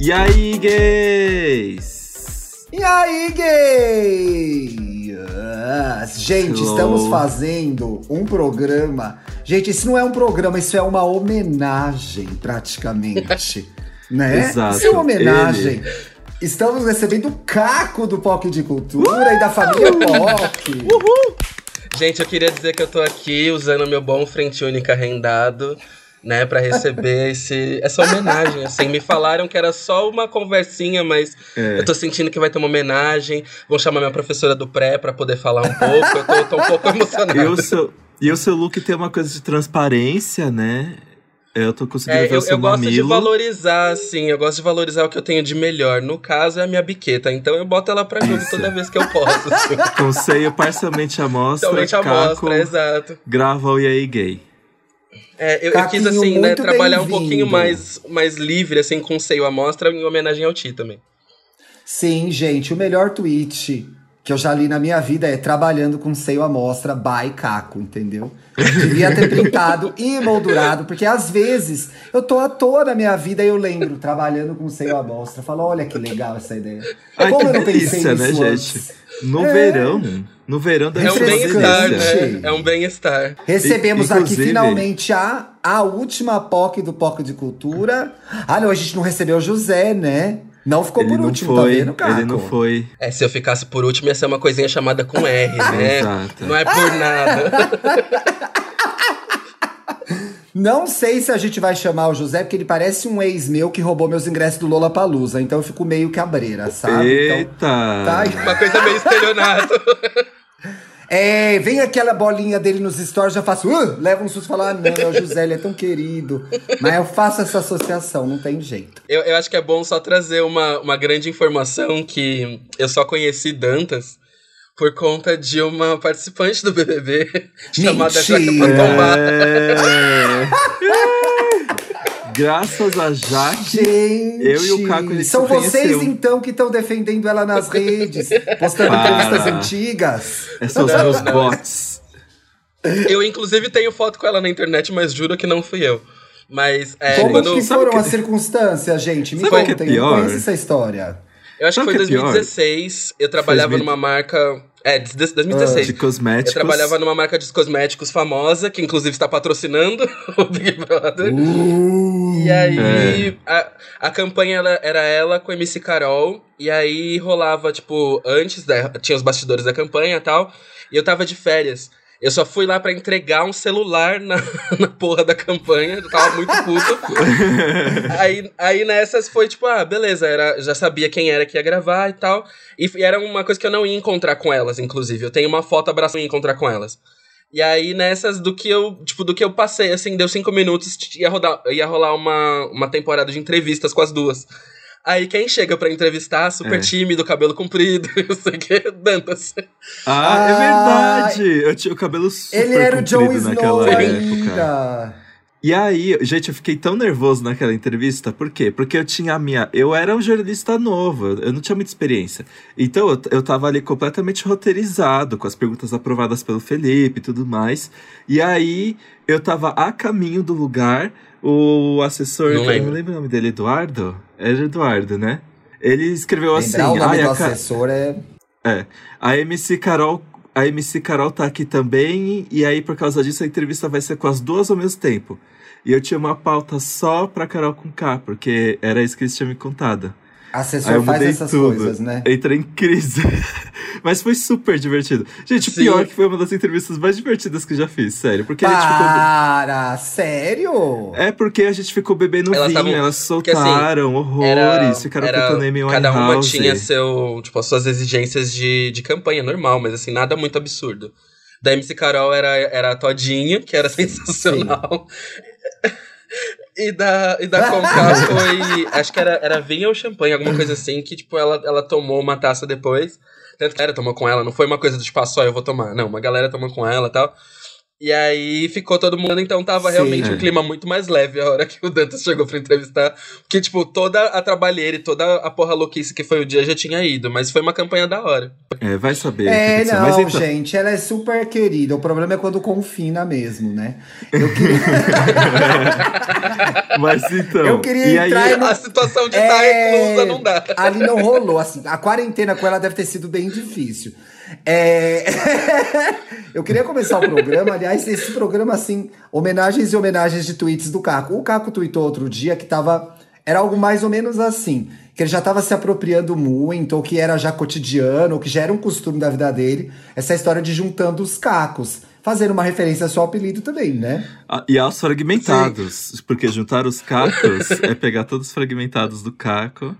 E aí, gays? E aí, gays? Gente, Hello. estamos fazendo um programa. Gente, isso não é um programa, isso é uma homenagem, praticamente. né? Exato, Isso é uma homenagem. Estamos recebendo o Caco do POC de Cultura e da família POC. Gente, eu queria dizer que eu tô aqui usando meu bom frente única rendado, né, pra receber esse, essa homenagem. Assim, me falaram que era só uma conversinha, mas É. eu tô sentindo que vai ter uma homenagem. Vão chamar minha professora do pré pra poder falar um pouco. Eu tô, tô um pouco emocionado. E o, seu, e o seu look tem uma coisa de transparência, né? Eu tô conseguindo É, ver eu, o seu eu gosto de mamilo. valorizar, assim, eu gosto de valorizar o que eu tenho de melhor. No caso, é a minha biqueta, então eu boto ela pra jogo toda vez que eu posso. Assim. Com seio parcialmente à mostra, Totalmente a Caco mostra, exato. grava o E aí gay. É, eu, eu quis, assim, né, trabalhar um pouquinho mais, mais livre, assim, com o seio à mostra, em homenagem ao Ti também. Sim, gente, o melhor tweet que eu já li na minha vida é trabalhando com seio à mostra by Caco, entendeu? Devia ter printado e moldurado, porque às vezes eu tô à toa na minha vida e eu lembro, trabalhando com seio à mostra. Falo, olha que legal essa ideia. Ai, Como que eu não pensei delícia, né, nisso gente? antes? No É. verão, no verão deve É um bem-estar, né? É um bem-estar. Recebemos aqui finalmente a, a última POC do POC de Cultura. Ah, não, a gente não recebeu o José, né? Não ficou Ele por não último, tá foi, vendo, Caco? ele não foi. É, se eu ficasse por último, ia ser uma coisinha chamada com R, né? Exato. Não é por nada. Não sei se a gente vai chamar o José, porque ele parece um ex meu que roubou meus ingressos do Lola Palusa. Então eu fico meio cabreira, sabe? Então, Eita! tá. Uma coisa meio estelionato. É, vem aquela bolinha dele nos stories, já faço, uh, leva um susto e falo, ah, não, é o José, ele é tão querido. Mas eu faço essa associação, não tem jeito. Eu, eu acho que é bom só trazer uma, uma grande informação que eu só conheci Dantas por conta de uma participante do BBB chamada Jaque! Patombá. É. Graças a Jaque. Gente, Eu e o Caco, a são vocês então que estão defendendo ela nas redes, postando Para. entrevistas antigas. São os meus bots. Eu, inclusive, tenho foto com ela na internet, mas juro que não fui eu. Mas é, Como quando. que foram que- as circunstâncias, gente? Me Sabe o que é contem, pior? conheço essa história. Eu acho que foi o que é pior? 2016. Eu trabalhava 2000. numa marca. É, de- de- 2016. De Eu cosméticos. trabalhava numa marca de cosméticos famosa, que inclusive está patrocinando o Big Brother. Uh, E aí, a, a campanha ela- era ela com a MC Carol. E aí rolava, tipo, antes, da, tinha os bastidores da campanha e tal. E eu tava de férias. Eu só fui lá pra entregar um celular na, na porra da campanha. Eu tava muito puto. aí, aí nessas foi tipo, ah, beleza, era, já sabia quem era que ia gravar e tal. E, e era uma coisa que eu não ia encontrar com elas, inclusive. Eu tenho uma foto abraçando e encontrar com elas. E aí, nessas do que eu, tipo, do que eu passei, assim, deu cinco minutos, ia, rodar, ia rolar uma, uma temporada de entrevistas com as duas. Aí quem chega pra entrevistar, super É. tímido, cabelo comprido, não sei o que, Dantas. Ah, é Ah, verdade! Eu tinha o cabelo super Ele era o comprido Snow naquela época. E aí, gente, eu fiquei tão nervoso naquela entrevista, por quê? Porque eu tinha a minha. Eu era um jornalista novo, eu não tinha muita experiência. Então eu, eu tava ali completamente roteirizado, com as perguntas aprovadas pelo Felipe e tudo mais. E aí eu tava a caminho do lugar, o assessor, Não lembro. não lembro o nome dele, Eduardo? Era Eduardo, né? Ele escreveu assim. Lembrar o nome "Ai, do ca- assessor é... é. A MC Carol. A MC Carol tá aqui também, e aí, por causa disso, a entrevista vai ser com as duas ao mesmo tempo. E eu tinha uma pauta só pra Carol com K, porque era isso que eles tinham me contado. Assessor eu faz essas tudo. coisas, né? Entrei em crise. Mas foi super divertido. Gente, o Sim. pior é que foi uma das entrevistas mais divertidas que eu já fiz, sério. Porque a gente ficou. Para! Sério? É porque a gente ficou bebendo Elas vinho, tavam- elas assim, soltaram horrores, Era, ficaram era cantando Amy cada uma tinha seu, tipo, as suas exigências de, de campanha, normal, mas assim, nada muito absurdo. Da MC Carol era, era a Todinha, que era sensacional. E da, e da Conká foi. Acho que era, era vinho ou champanhe, alguma coisa assim, que, tipo, ela, ela tomou uma taça depois. Tanto que a galera tomou com ela, não foi uma coisa do tipo, ah, só eu vou tomar. Não, uma galera tomou com ela e tal. E aí ficou todo mundo, então tava Sim, realmente é. um clima muito mais leve a hora que o Dantas chegou pra entrevistar. Porque, tipo, toda a trabalheira e toda a porra louquice que foi o dia já tinha ido, mas foi uma campanha da hora. É, vai saber. É, não, Mas então, gente, ela é super querida. O problema é quando confina mesmo, né? Eu queria, mas então. Eu queria e aí, entrar A situação de estar É, reclusa não dá. Ali não rolou, assim. A quarentena com ela deve ter sido bem difícil. É... eu queria começar o programa, aliás, esse programa, assim, homenagens e homenagens de tweets do Caco. O Caco tweetou outro dia que tava. Era algo mais ou menos assim. Que ele já tava se apropriando muito, ou que era já cotidiano, ou que já era um costume da vida dele. Essa história de juntando os cacos. Fazendo uma referência ao seu apelido também, né? Ah, E aos fragmentados. Porque juntar os cacos é pegar todos os fragmentados do caco.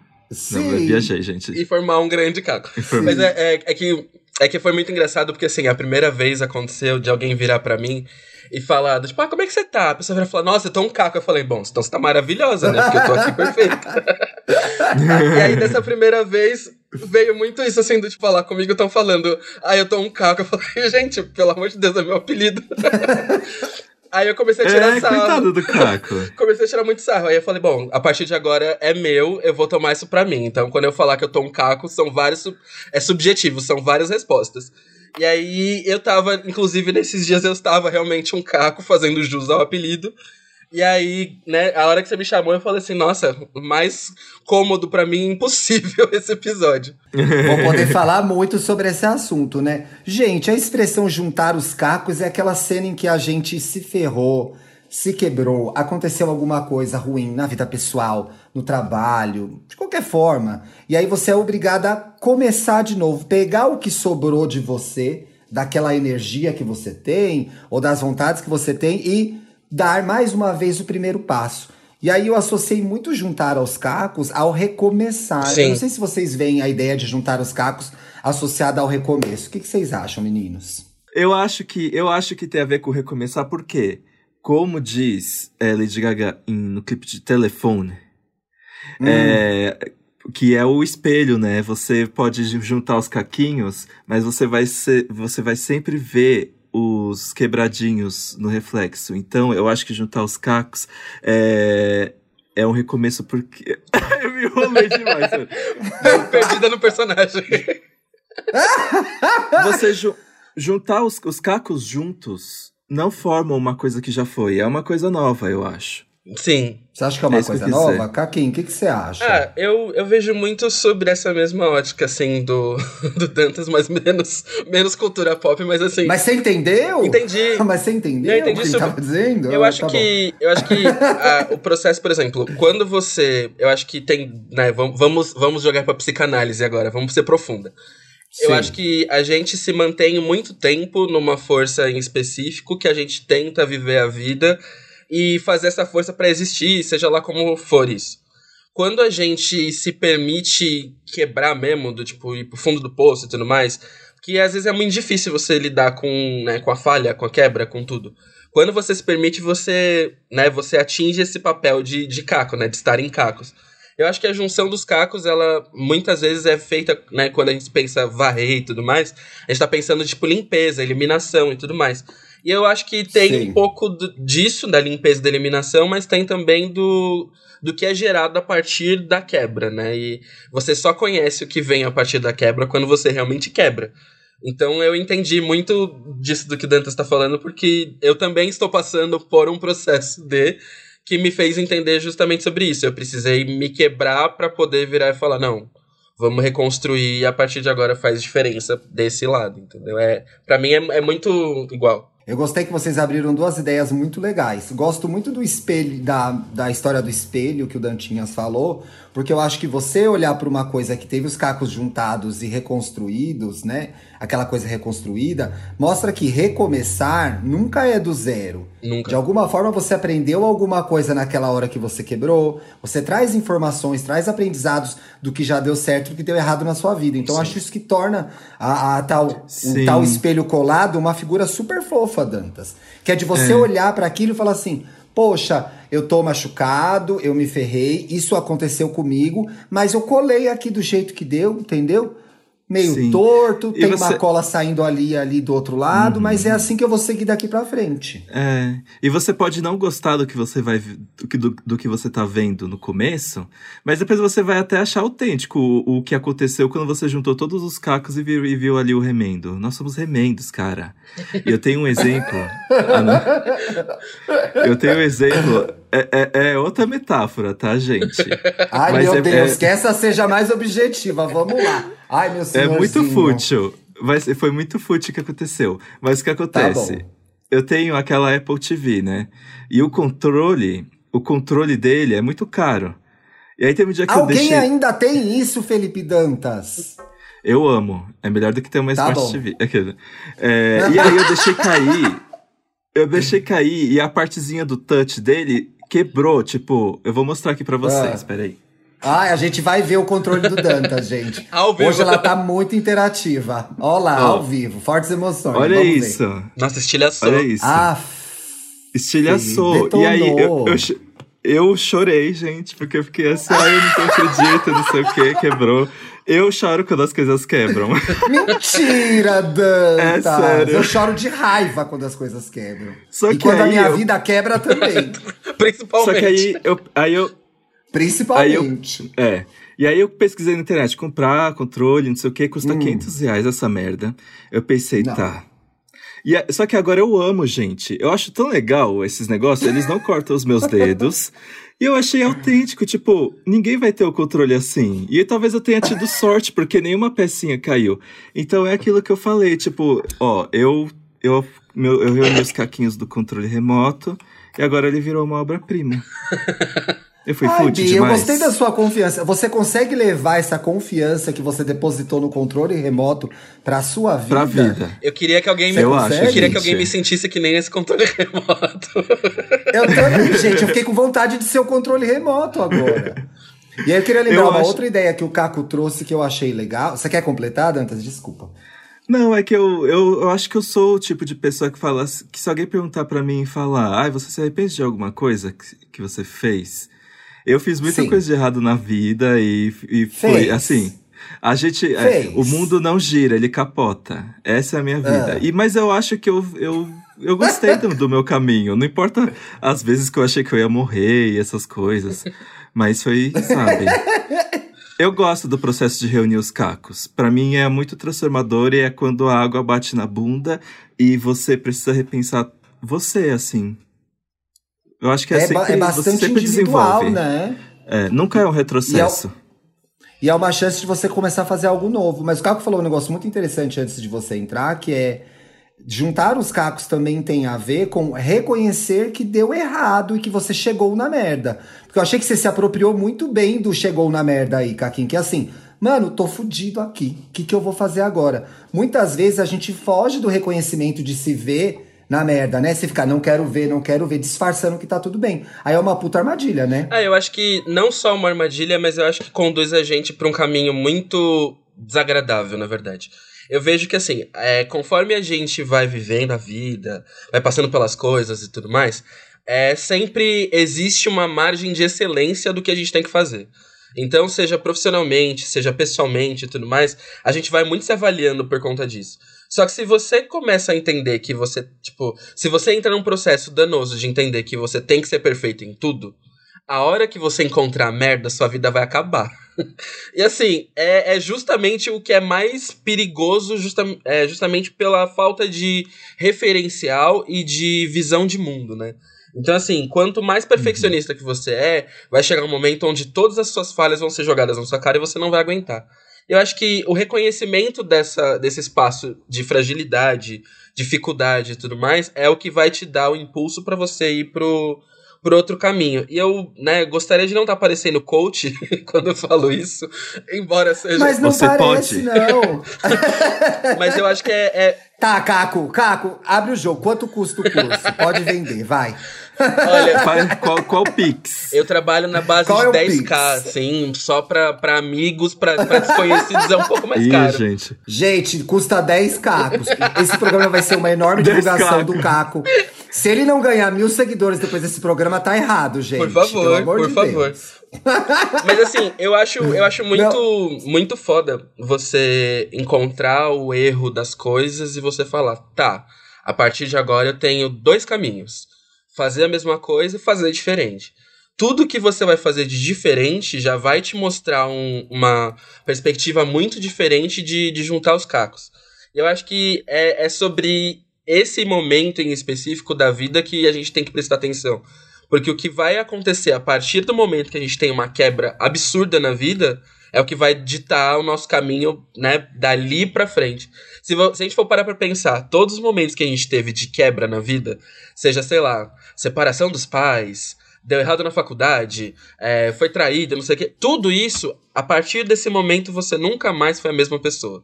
Não, eu viajei, gente. E formar um grande caco. Mas é, é, é que, é que foi muito engraçado, porque assim, a primeira vez aconteceu de alguém virar pra mim e falar, tipo, ah, como é que você tá? A pessoa vira e falar, nossa, eu tô um caco. Eu falei, bom, então você tá maravilhosa, né? Porque eu tô aqui perfeita. e aí, dessa primeira vez, veio muito isso, assim, do tipo, falar comigo, estão falando, ah, eu tô um caco. Eu falei, gente, pelo amor de Deus, é meu apelido. aí eu comecei a tirar É, sarro. coitado do caco. Comecei a tirar muito sarro. Aí eu falei, bom, a partir de agora é meu, eu vou tomar isso pra mim. Então, quando eu falar que eu tô um caco, são vários. sub- É subjetivo, são várias respostas. E aí eu tava, inclusive, nesses dias eu estava realmente um caco fazendo jus ao apelido. E aí, né, a hora que você me chamou, eu falei assim, nossa, mais cômodo pra mim impossível esse episódio. Vou poder falar muito sobre esse assunto, né? Gente, a expressão juntar os cacos é aquela cena em que a gente se ferrou, se quebrou, aconteceu alguma coisa ruim na vida pessoal, no trabalho, de qualquer forma. E aí você é obrigada a começar de novo, pegar o que sobrou de você, daquela energia que você tem, ou das vontades que você tem, e dar mais uma vez o primeiro passo. E aí eu associei muito juntar aos cacos ao recomeçar. Sim. Eu não sei se vocês veem a ideia de juntar os cacos associada ao recomeço. O que, que vocês acham, meninos? Eu acho que eu acho que tem a ver com recomeçar, porque, como diz é, Lady Gaga em- no clipe de telefone, Hum. é, que é o espelho, né? Você pode ju- juntar os caquinhos, mas você vai ser, você vai sempre ver os quebradinhos no reflexo. Então, eu acho que juntar os cacos é, é um recomeço porque eu me enrolei demais. Perdida no personagem. Você ju- juntar os, os cacos juntos não formam uma coisa que já foi, é uma coisa nova, eu acho. Sim. Você acha que é uma É que coisa eu quis nova? Caquinho, o que, que você acha? Ah, eu, eu vejo muito sobre essa mesma ótica, assim, do, do Dantas, mas menos, menos cultura pop, mas assim. Mas você entendeu? Entendi. Mas você entendeu Eu entendi o que ele sobre- tava dizendo? Eu Ah, acho tá bom. que, eu acho que a- o processo, por exemplo, quando você. Eu acho que tem. Né, vam- vamos, vamos jogar pra psicanálise agora, vamos ser profunda. Eu Sim. acho que a gente se mantém muito tempo numa força em específico, que a gente tenta viver a vida e fazer essa força pra existir, seja lá como for isso. Quando a gente se permite quebrar mesmo, do tipo, ir pro fundo do poço e tudo mais, que às vezes é muito difícil você lidar com, né, com a falha, com a quebra, com tudo. Quando você se permite, você, né, você atinge esse papel de, de caco, né, de estar em cacos. Eu acho que a junção dos cacos, ela muitas vezes é feita, né, quando a gente pensa varrer e tudo mais, a gente tá pensando, tipo, limpeza, eliminação e tudo mais. E eu acho que tem Sim. um pouco do- disso, da limpeza da eliminação, mas tem também do, do que é gerado a partir da quebra, né? E você só conhece o que vem a partir da quebra quando você realmente quebra. Então eu entendi muito disso do que o Dantas está falando, porque eu também estou passando por um processo de que me fez entender justamente sobre isso. Eu precisei me quebrar para poder virar e falar, não, vamos reconstruir e a partir de agora faz diferença desse lado, entendeu? É, para mim é, é muito igual. Eu gostei que vocês abriram duas ideias muito legais. Gosto muito do espelho, da, da história do espelho que o Dantinhas falou, porque eu acho que você olhar para uma coisa que teve os cacos juntados e reconstruídos, né? Aquela coisa reconstruída, mostra que recomeçar nunca é do zero. Nunca. De alguma forma você aprendeu alguma coisa naquela hora que você quebrou, você traz informações, traz aprendizados do que já deu certo e do que deu errado na sua vida. Então Sim. acho isso que torna a, a tal, o tal espelho colado uma figura super fofa, Dantas. Que é de você É. olhar para aquilo e falar assim: Poxa, eu tô machucado, eu me ferrei, isso aconteceu comigo, mas eu colei aqui do jeito que deu, entendeu? Meio Sim. torto, E tem você- uma cola saindo ali ali do outro lado, mas é assim que eu vou seguir daqui pra frente. É, e você pode não gostar do que você vai do que, do, do que você tá vendo no começo, mas depois você vai até achar autêntico o, o que aconteceu quando você juntou todos os cacos e viu, e viu ali o remendo. Nós somos remendos, cara. E eu tenho um exemplo. Ah, eu tenho um exemplo. É, é- é outra metáfora, tá, gente? Ai, Mas meu é- Deus, é- que essa seja mais objetiva. Vamos lá. Ai, meu É senhorzinho. muito fútil. Ser- foi muito fútil o que aconteceu. Mas o que acontece? Tá eu tenho aquela Apple TV, né? E o controle, o controle dele é muito caro. E aí teve um dia que eu Alguém deixei. ainda tem isso, Felipe Dantas? Eu amo. É melhor do que ter uma Tá Smart bom. TV. Aquele. É, e aí eu deixei cair. Eu deixei cair e a partezinha do touch dele quebrou. Tipo, eu vou mostrar aqui pra vocês. Ah. Peraí. Ai, a gente vai ver o controle do Dantas, gente. Ao vivo. Hoje ela tá muito interativa. Olha lá, Ó. ao vivo. Fortes emoções. Olha Vamos ver. isso. Nossa, estilhaçou. Olha isso. Ah, Estilhaçou. Detonou. E aí eu, eu, eu chorei, gente, porque eu fiquei assim, ai, eu não acredito, não sei o que, quebrou. Eu choro quando as coisas quebram. mentira, Dantas! É sério. Eu choro de raiva quando as coisas quebram. Só e que quando a minha eu- vida quebra também. Principalmente. Só que aí eu, aí eu. Principalmente. É. E aí eu pesquisei na internet, comprar controle, não sei o que, custa 500 reais essa merda. Eu pensei, Hum. Não. tá. E a- só que agora eu amo, gente. Eu acho tão legal esses negócios, eles não cortam os meus dedos. E eu achei autêntico, tipo, ninguém vai ter o controle assim. E talvez eu tenha tido sorte, porque nenhuma pecinha caiu. Então é aquilo que eu falei, tipo, ó, eu eu, meu, eu reuni os caquinhos do controle remoto e agora ele virou uma obra-prima. Eu fui Ai, fútil Bi, eu demais. gostei da sua confiança. Você consegue levar essa confiança que você depositou no controle remoto pra sua vida? Pra vida. Eu queria que alguém me. Eu acho. Eu queria que alguém me sentisse que nem esse controle remoto. Eu também, gente. Eu fiquei com vontade de ser o controle remoto agora. E aí eu queria lembrar Eu uma acho- outra ideia que o Caco trouxe que eu achei legal. Você quer completar, Dantas? Desculpa. Não, é que eu, eu, eu acho que eu sou o tipo de pessoa que fala que se alguém perguntar pra mim e falar, ai, você se arrepende de alguma coisa que, que você fez? Eu fiz muita Sim. coisa de errado na vida e, e foi assim. A gente. é, o mundo não gira, ele capota. Essa é a minha vida. Ah. E, mas eu acho que eu, eu, eu gostei do, do meu caminho. Não importa as vezes que eu achei que eu ia morrer e essas coisas. Mas foi, sabe? Eu gosto do processo de reunir os cacos. Pra mim é muito transformador e é quando a água bate na bunda e você precisa repensar você, assim. Eu acho que é, É, ba- sempre, é você bastante individual, né? É, nunca é um retrocesso. E é uma chance de você começar a fazer algo novo. Mas o Caco falou um negócio muito interessante antes de você entrar, que é juntar os cacos também tem a ver com reconhecer que deu errado e que você chegou na merda. Porque eu achei que você se apropriou muito bem do chegou na merda aí, Caquinho, que é assim, mano, tô fudido aqui. O que, que eu vou fazer agora? Muitas vezes a gente foge do reconhecimento de se ver na merda, né? Se ficar, não quero ver, não quero ver, disfarçando que tá tudo bem. Aí é uma puta armadilha, né? Ah, eu acho que não só uma armadilha, mas eu acho que conduz a gente pra um caminho muito desagradável, na verdade. Eu vejo que, assim, é, conforme a gente vai vivendo a vida, vai passando pelas coisas e tudo mais, é, sempre existe uma margem de excelência do que a gente tem que fazer. Então, seja profissionalmente, seja pessoalmente e tudo mais, a gente vai muito se avaliando por conta disso. Só que se você começa a entender que você, tipo, se você entra num processo danoso de entender que você tem que ser perfeito em tudo, a hora que você encontrar merda, sua vida vai acabar. e assim, é, é justamente o que é mais perigoso, justa, é, justamente pela falta de referencial e de visão de mundo, né? Então, assim, quanto mais perfeccionista que você é, vai chegar um momento onde todas as suas falhas vão ser jogadas na sua cara e você não vai aguentar. Eu acho que o reconhecimento dessa, desse espaço de fragilidade, dificuldade e tudo mais é o que vai te dar o impulso para você ir pro, pro outro caminho. E eu, né, gostaria de não estar parecendo coach quando eu falo isso, embora seja. Mas não Você parece, pode. não. Mas eu acho que é- é, Tá, Caco, Caco, abre o jogo. Quanto custa o curso? Pode vender, vai. Olha, Faz- qual, qual Pix? eu trabalho na base Qual é de Pix? 10k, assim, só pra, pra amigos, pra, pra desconhecidos é um pouco mais Ih, caro. gente. Gente, custa 10 cacos. Esse programa vai ser uma enorme 10 divulgação do Caco. Se ele não ganhar mil seguidores depois desse programa, tá errado, gente. Por favor, por de favor. Deus. Mas assim, eu acho, eu acho muito, muito foda você encontrar o erro das coisas e você falar, tá, a partir de agora eu tenho dois caminhos. Fazer a mesma coisa e fazer diferente. Tudo que você vai fazer de diferente já vai te mostrar um, uma perspectiva muito diferente de, de juntar os cacos. Eu acho que é, é sobre esse momento em específico da vida que a gente tem que prestar atenção. Porque o que vai acontecer a partir do momento que a gente tem uma quebra absurda na vida é o que vai ditar o nosso caminho, né, dali para frente. Se, se, a gente for parar pra pensar, todos os momentos que a gente teve de quebra na vida, seja, sei lá, separação dos pais, deu errado na faculdade, é, foi traída, não sei o quê, tudo isso, a partir desse momento você nunca mais foi a mesma pessoa.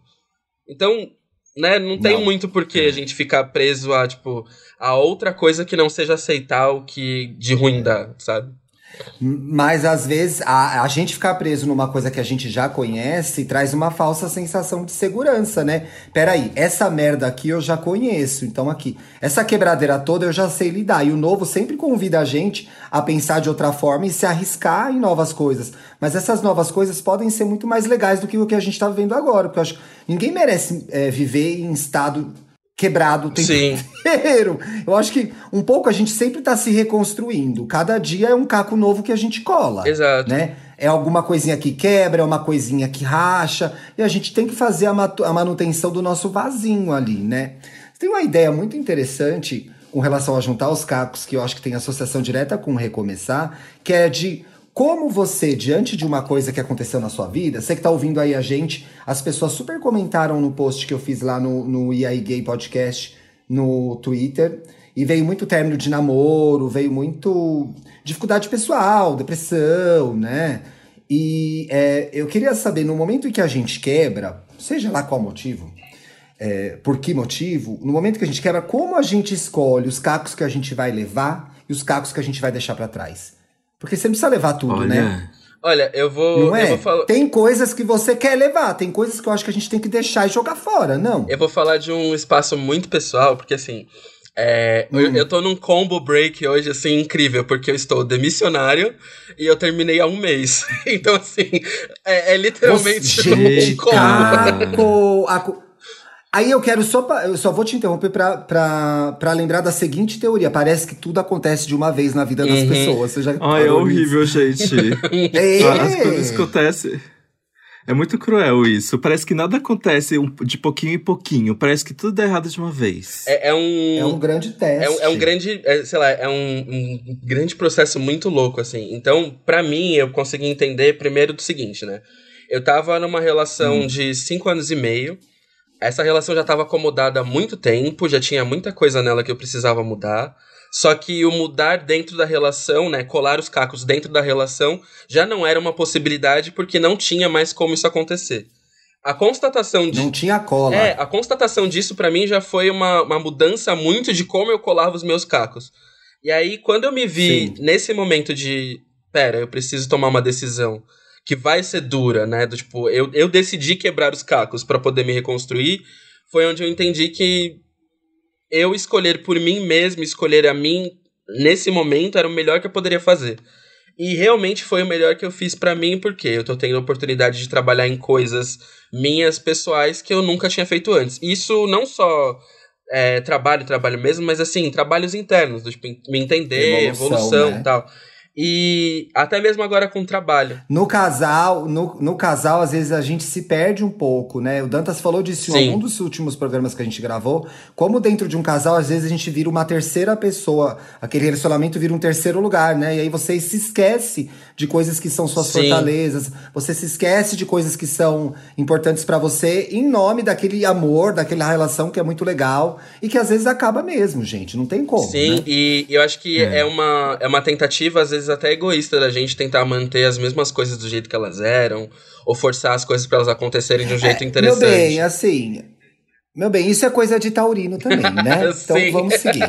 Então, né, não tem não. muito por que a gente ficar preso a, tipo, a outra coisa que não seja aceitar o que de ruim dá, sabe? Mas às vezes a, a gente ficar preso numa coisa que a gente já conhece traz uma falsa sensação de segurança, né? Peraí, essa merda aqui eu já conheço, então aqui. Essa quebradeira toda eu já sei lidar. E o novo sempre convida a gente a pensar de outra forma e se arriscar em novas coisas. Mas essas novas coisas podem ser muito mais legais do que o que a gente tá vivendo agora. Porque eu acho que ninguém merece é, viver em estado quebrado o tempo Sim. inteiro. Eu acho que um pouco a gente sempre está se reconstruindo. Cada dia é um caco novo que a gente cola. Exato. Né? É alguma coisinha que quebra, é uma coisinha que racha, e a gente tem que fazer a, a manutenção do nosso vasinho ali, né? Tem uma ideia muito interessante com relação a juntar os cacos, que eu acho que tem associação direta com recomeçar, que é de como você, diante de uma coisa que aconteceu na sua vida, você que tá ouvindo aí a gente, as pessoas super comentaram no post que eu fiz lá no, no IAI Gay Podcast no Twitter. E veio muito término de namoro, veio muito dificuldade pessoal, depressão, né? E é, eu queria saber, no momento em que a gente quebra, seja lá qual motivo, é, por que motivo, no momento que a gente quebra, como a gente escolhe os cacos que a gente vai levar e os cacos que a gente vai deixar para trás? Porque você não precisa levar tudo, Olha. né? Olha, eu vou. Não é? Vou falar... Tem coisas que você quer levar, tem coisas que eu acho que a gente tem que deixar e jogar fora, não. Eu vou falar de um espaço muito pessoal, porque assim. É, hum. eu, eu tô num combo break hoje, assim, incrível, porque eu estou demissionário e eu terminei há um mês. Então, assim, é, é literalmente um combo. A, Aí eu quero só. Eu só vou te interromper para lembrar da seguinte teoria. Parece que tudo acontece de uma vez na vida das uhum. pessoas. Você já Ai, é horrível, gente. é. As coisas acontecem. É muito cruel isso. Parece que nada acontece de pouquinho em pouquinho. Parece que tudo dá errado de uma vez. É, é um. É um grande teste. É um, é um grande. É, sei lá, é um, um, grande processo muito louco, assim. Então, para mim, eu consegui entender primeiro do seguinte, né? Eu tava numa relação hum. de cinco anos e meio. Essa relação já estava acomodada há muito tempo, já tinha muita coisa nela que eu precisava mudar. Só que o mudar dentro da relação, né, colar os cacos dentro da relação, já não era uma possibilidade porque não tinha mais como isso acontecer. A constatação de. Não tinha cola. É, a constatação disso para mim já foi uma, uma mudança muito de como eu colava os meus cacos. E aí, quando eu me vi Sim. nesse momento de. Pera, eu preciso tomar uma decisão que vai ser dura, né? Do, tipo, eu, eu decidi quebrar os cacos para poder me reconstruir. Foi onde eu entendi que eu escolher por mim mesmo, escolher a mim nesse momento era o melhor que eu poderia fazer. E realmente foi o melhor que eu fiz para mim, porque eu tô tendo a oportunidade de trabalhar em coisas minhas pessoais que eu nunca tinha feito antes. Isso não só é, trabalho, trabalho mesmo, mas assim, trabalhos internos, do, tipo, me entender, evolução, evolução né? e tal. E até mesmo agora com o trabalho. No casal, no, no casal, às vezes a gente se perde um pouco, né? O Dantas falou disso em um dos últimos programas que a gente gravou. Como dentro de um casal, às vezes a gente vira uma terceira pessoa. Aquele relacionamento vira um terceiro lugar, né? E aí você se esquece de coisas que são suas Sim. fortalezas. Você se esquece de coisas que são importantes para você em nome daquele amor, daquela relação que é muito legal e que às vezes acaba mesmo, gente. Não tem como. Sim, né? e eu acho que é. é, uma, é uma tentativa, às vezes, até egoísta da gente tentar manter as mesmas coisas do jeito que elas eram, ou forçar as coisas para elas acontecerem de um jeito é, interessante. Meu bem, assim, meu bem, isso é coisa de taurino também, né? Então vamos seguir.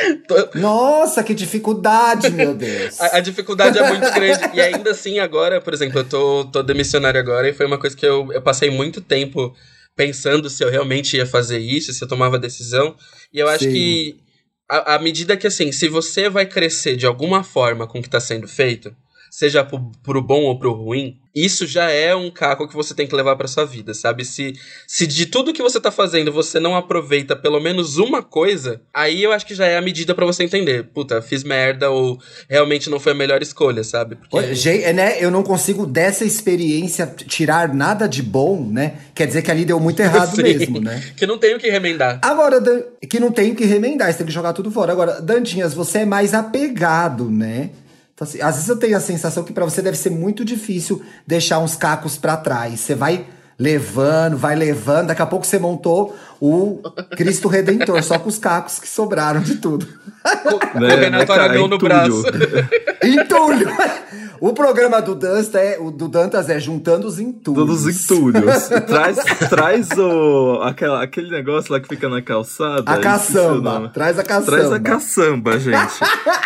Nossa, que dificuldade, meu Deus. A, a, dificuldade é muito grande. E ainda assim, agora, por exemplo, eu tô, tô demissionário agora e foi uma coisa que eu, eu passei muito tempo pensando se eu realmente ia fazer isso, se eu tomava decisão. E eu acho Sim. que à medida que, assim, se você vai crescer de alguma forma com o que tá sendo feito, seja pro, pro bom ou pro ruim, isso já é um caco que você tem que levar para sua vida, sabe? Se, se de tudo que você tá fazendo você não aproveita pelo menos uma coisa, aí eu acho que já é a medida para você entender. Puta, fiz merda ou realmente não foi a melhor escolha, sabe? Porque... Gente, né, eu não consigo dessa experiência tirar nada de bom, né? Quer dizer que ali deu muito errado Sim, mesmo, né? Que não tenho que remendar. Agora, que não tenho que remendar, você tem que jogar tudo fora. Agora, Dantinhas, você é mais apegado, né? Então, assim, às vezes eu tenho a sensação que para você deve ser muito difícil deixar uns cacos para trás. Você vai levando, vai levando, daqui a pouco você montou o Cristo Redentor, só com os cacos que sobraram de tudo. Né, o Renato Aragão no braço. Entulho! O programa do Dantas é, o do Dantas é juntando os entulhos. Todos os entulhos. traz traz o, aquela, aquele negócio lá que fica na calçada. A caçamba. Traz a caçamba. Traz a caçamba, gente.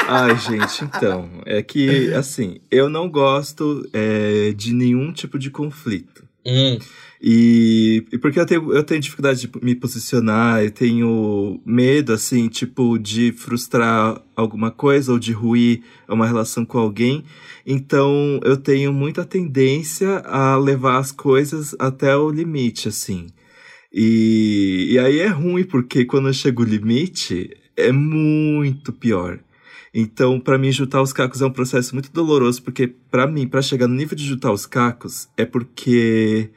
Ai, gente, então. É que, assim, eu não gosto é, de nenhum tipo de conflito. Hum. E, e, porque eu tenho, eu tenho dificuldade de me posicionar, eu tenho medo, assim, tipo, de frustrar alguma coisa ou de ruir uma relação com alguém. Então, eu tenho muita tendência a levar as coisas até o limite, assim. E, e aí é ruim, porque quando chega o limite, é muito pior. Então, para mim, juntar os cacos é um processo muito doloroso, porque para mim, para chegar no nível de juntar os cacos, é porque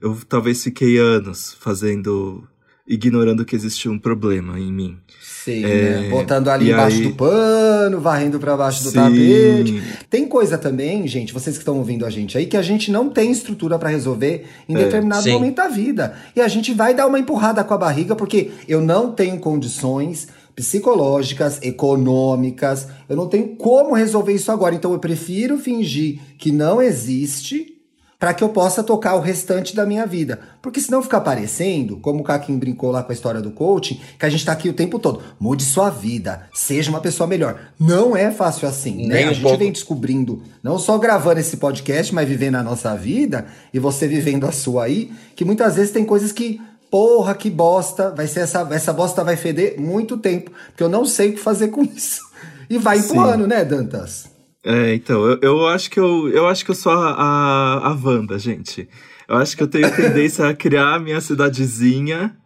eu talvez fiquei anos fazendo ignorando que existia um problema em mim. Sim, é, né? Botando ali embaixo aí... do pano, varrendo para baixo do Sim. tapete. Tem coisa também, gente, vocês que estão ouvindo a gente aí, que a gente não tem estrutura para resolver em é, determinado sim. momento da vida. E a gente vai dar uma empurrada com a barriga, porque eu não tenho condições psicológicas, econômicas, eu não tenho como resolver isso agora. Então eu prefiro fingir que não existe para que eu possa tocar o restante da minha vida. Porque senão fica parecendo, como o Kakin brincou lá com a história do coaching, que a gente tá aqui o tempo todo. Mude sua vida, seja uma pessoa melhor. Não é fácil assim, né? a gente pouco. vem descobrindo, não só gravando esse podcast, mas vivendo a nossa vida, e você vivendo a sua aí, que muitas vezes tem coisas que Porra, que bosta. Vai ser essa, essa bosta vai feder muito tempo. Porque eu não sei o que fazer com isso. E vai empurrando, Sim. né, Dantas? É, então, eu, eu acho que eu, eu acho que eu sou a, a, a Wanda, gente. Eu acho que eu tenho tendência a criar a minha cidadezinha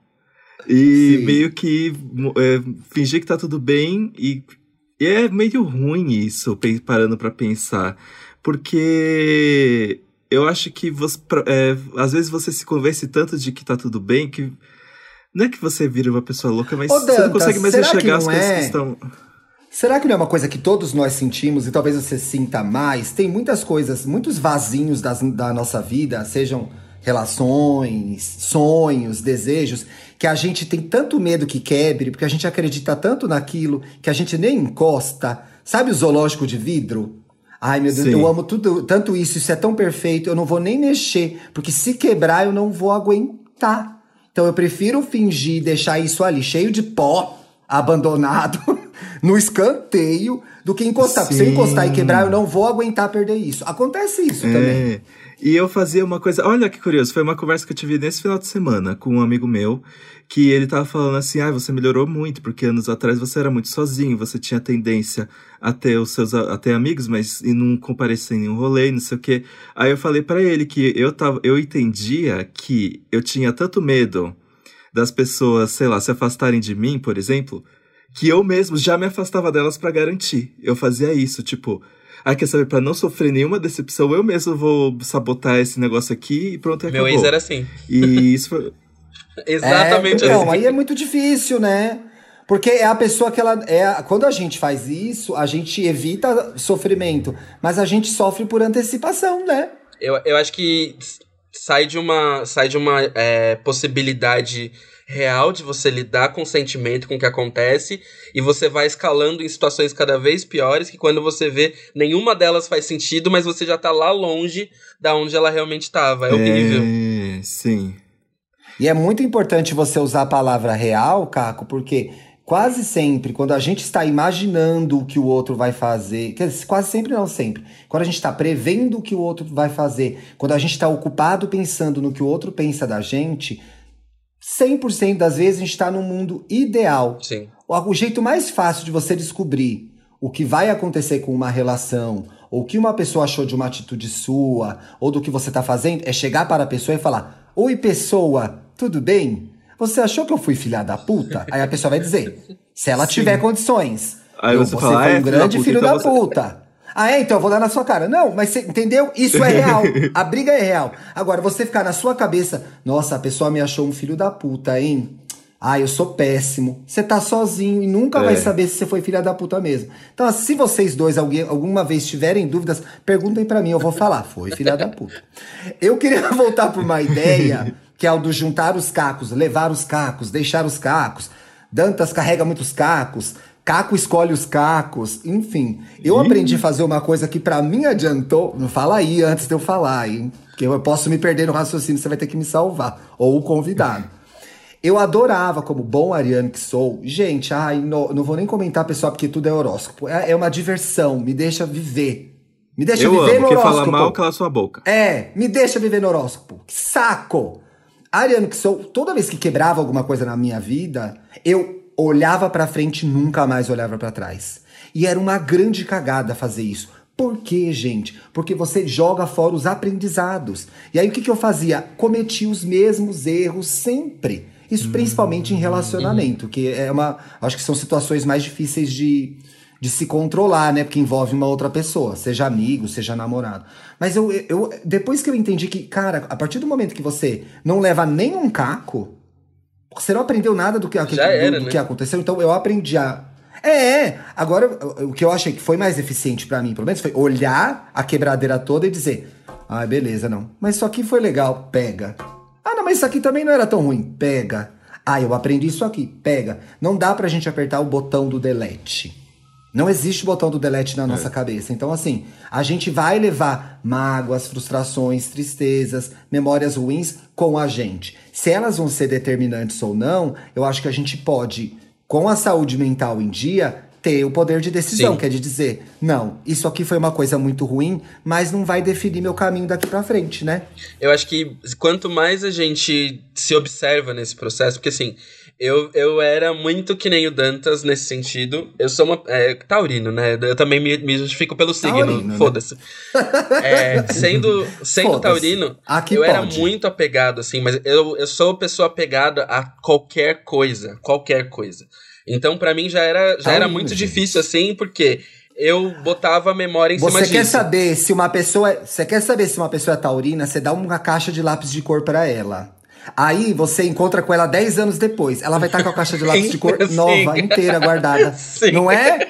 e Sim. meio que é, fingir que tá tudo bem e, e é meio ruim isso, parando para pensar. Porque eu acho que você, é, às vezes você se convence tanto de que tá tudo bem que não é que você vira uma pessoa louca, mas Ô, Dantas, você não consegue mais enxergar as coisas é? que estão. Será que não é uma coisa que todos nós sentimos e talvez você sinta mais? Tem muitas coisas, muitos vazinhos das, da nossa vida, sejam relações, sonhos, desejos, que a gente tem tanto medo que quebre, porque a gente acredita tanto naquilo que a gente nem encosta. Sabe o zoológico de vidro? Ai, meu Deus, Sim. eu amo tudo, tanto isso, isso é tão perfeito, eu não vou nem mexer, porque se quebrar eu não vou aguentar. Então eu prefiro fingir deixar isso ali cheio de pó, abandonado. no escanteio do que encostar. Sim. Porque se eu encostar e quebrar, eu não vou aguentar perder isso. Acontece isso é. também. E eu fazia uma coisa. Olha que curioso, foi uma conversa que eu tive nesse final de semana com um amigo meu, que ele tava falando assim: ah, você melhorou muito, porque anos atrás você era muito sozinho, você tinha tendência a ter os seus a ter amigos, mas e não comparecer em nenhum rolê, não sei o quê. Aí eu falei para ele que eu, tava, eu entendia que eu tinha tanto medo das pessoas, sei lá, se afastarem de mim, por exemplo, que eu mesmo já me afastava delas para garantir. Eu fazia isso, tipo, ah, quer saber, pra não sofrer nenhuma decepção, eu mesmo vou sabotar esse negócio aqui e pronto, acabou. Meu ex era assim. E isso foi... Exatamente é, assim. Não, aí é muito difícil, né? Porque é a pessoa que ela é. Quando a gente faz isso, a gente evita sofrimento, mas a gente sofre por antecipação, né? Eu, eu acho que sai de uma, sai de uma é, possibilidade real de você lidar com o sentimento, com o que acontece, e você vai escalando em situações cada vez piores, que quando você vê, nenhuma delas faz sentido, mas você já tá lá longe da onde ela realmente estava. É horrível. É, sim. E é muito importante você usar a palavra real, Caco, porque quase sempre, quando a gente está imaginando o que o outro vai fazer, quase sempre não sempre, quando a gente está prevendo o que o outro vai fazer, quando a gente está ocupado pensando no que o outro pensa da gente, 100% das vezes a gente está num mundo ideal. Sim. o jeito mais fácil de você descobrir o que vai acontecer com uma relação, ou o que uma pessoa achou de uma atitude sua, ou do que você está fazendo, é chegar para a pessoa e falar: Oi, pessoa, tudo bem? Você achou que eu fui filha da puta? Aí a pessoa vai dizer: Se ela Sim. tiver condições. Aí você, você fala, foi um grande filho da, puta, então você... puta. Ah, é? Então eu vou dar na sua cara. Não, mas você entendeu? Isso é real. A briga é real. Agora, você ficar na sua cabeça, nossa, a pessoa me achou um filho da puta, hein? Ah, eu sou péssimo. Você tá sozinho e nunca é. vai saber se você foi filha da puta mesmo. Então, se vocês dois alguém, alguma vez tiverem dúvidas, perguntem para mim, eu vou falar. Foi filha da puta. Eu queria voltar para uma ideia que é o do juntar os cacos, levar os cacos, deixar os cacos. Dantas carrega muitos cacos. Caco escolhe os cacos, enfim. Eu Ih. aprendi a fazer uma coisa que para mim adiantou. Não fala aí antes de eu falar, hein? Porque eu posso me perder no raciocínio, você vai ter que me salvar. Ou o convidado. Eu adorava, como bom ariano que sou. Gente, ai, não, não vou nem comentar, pessoal, porque tudo é horóscopo. É, é uma diversão, me deixa viver. Me deixa eu viver amo, no horóscopo. fala mal, cala sua boca. É, me deixa viver no horóscopo. Que saco! Ariano que sou, toda vez que quebrava alguma coisa na minha vida, eu olhava para frente e nunca mais olhava para trás. E era uma grande cagada fazer isso. Por quê, gente? Porque você joga fora os aprendizados. E aí o que, que eu fazia? Cometi os mesmos erros sempre. Isso principalmente em relacionamento, que é uma. Acho que são situações mais difíceis de, de se controlar, né? Porque envolve uma outra pessoa, seja amigo, seja namorado. Mas eu, eu depois que eu entendi que, cara, a partir do momento que você não leva nenhum caco, você não aprendeu nada do que, do, era, do né? que aconteceu, então eu aprendi a. É, é, agora o que eu achei que foi mais eficiente para mim, pelo menos, foi olhar a quebradeira toda e dizer: ah, beleza, não. Mas isso aqui foi legal, pega. Ah, não, mas isso aqui também não era tão ruim. Pega. Ah, eu aprendi isso aqui. Pega. Não dá pra gente apertar o botão do delete. Não existe botão do delete na nossa é. cabeça. Então, assim, a gente vai levar mágoas, frustrações, tristezas, memórias ruins com a gente. Se elas vão ser determinantes ou não, eu acho que a gente pode, com a saúde mental em dia, ter o poder de decisão, Sim. que é de dizer, não, isso aqui foi uma coisa muito ruim, mas não vai definir meu caminho daqui para frente, né? Eu acho que quanto mais a gente se observa nesse processo, porque assim, eu, eu era muito que nem o Dantas nesse sentido. Eu sou uma. É, taurino, né? Eu também me, me justifico pelo signo. Né? Foda-se. É, sendo sendo taurino, Aqui eu pode. era muito apegado, assim, mas eu, eu sou pessoa apegada a qualquer coisa. Qualquer coisa. Então, para mim, já era, já era muito gente. difícil, assim, porque eu botava a memória em você cima disso. Você quer saber se uma pessoa. Você quer saber se uma pessoa é taurina, você dá uma caixa de lápis de cor para ela. Aí você encontra com ela 10 anos depois. Ela vai estar tá com a caixa de lápis de cor nova, inteira, guardada. Sim. Não é?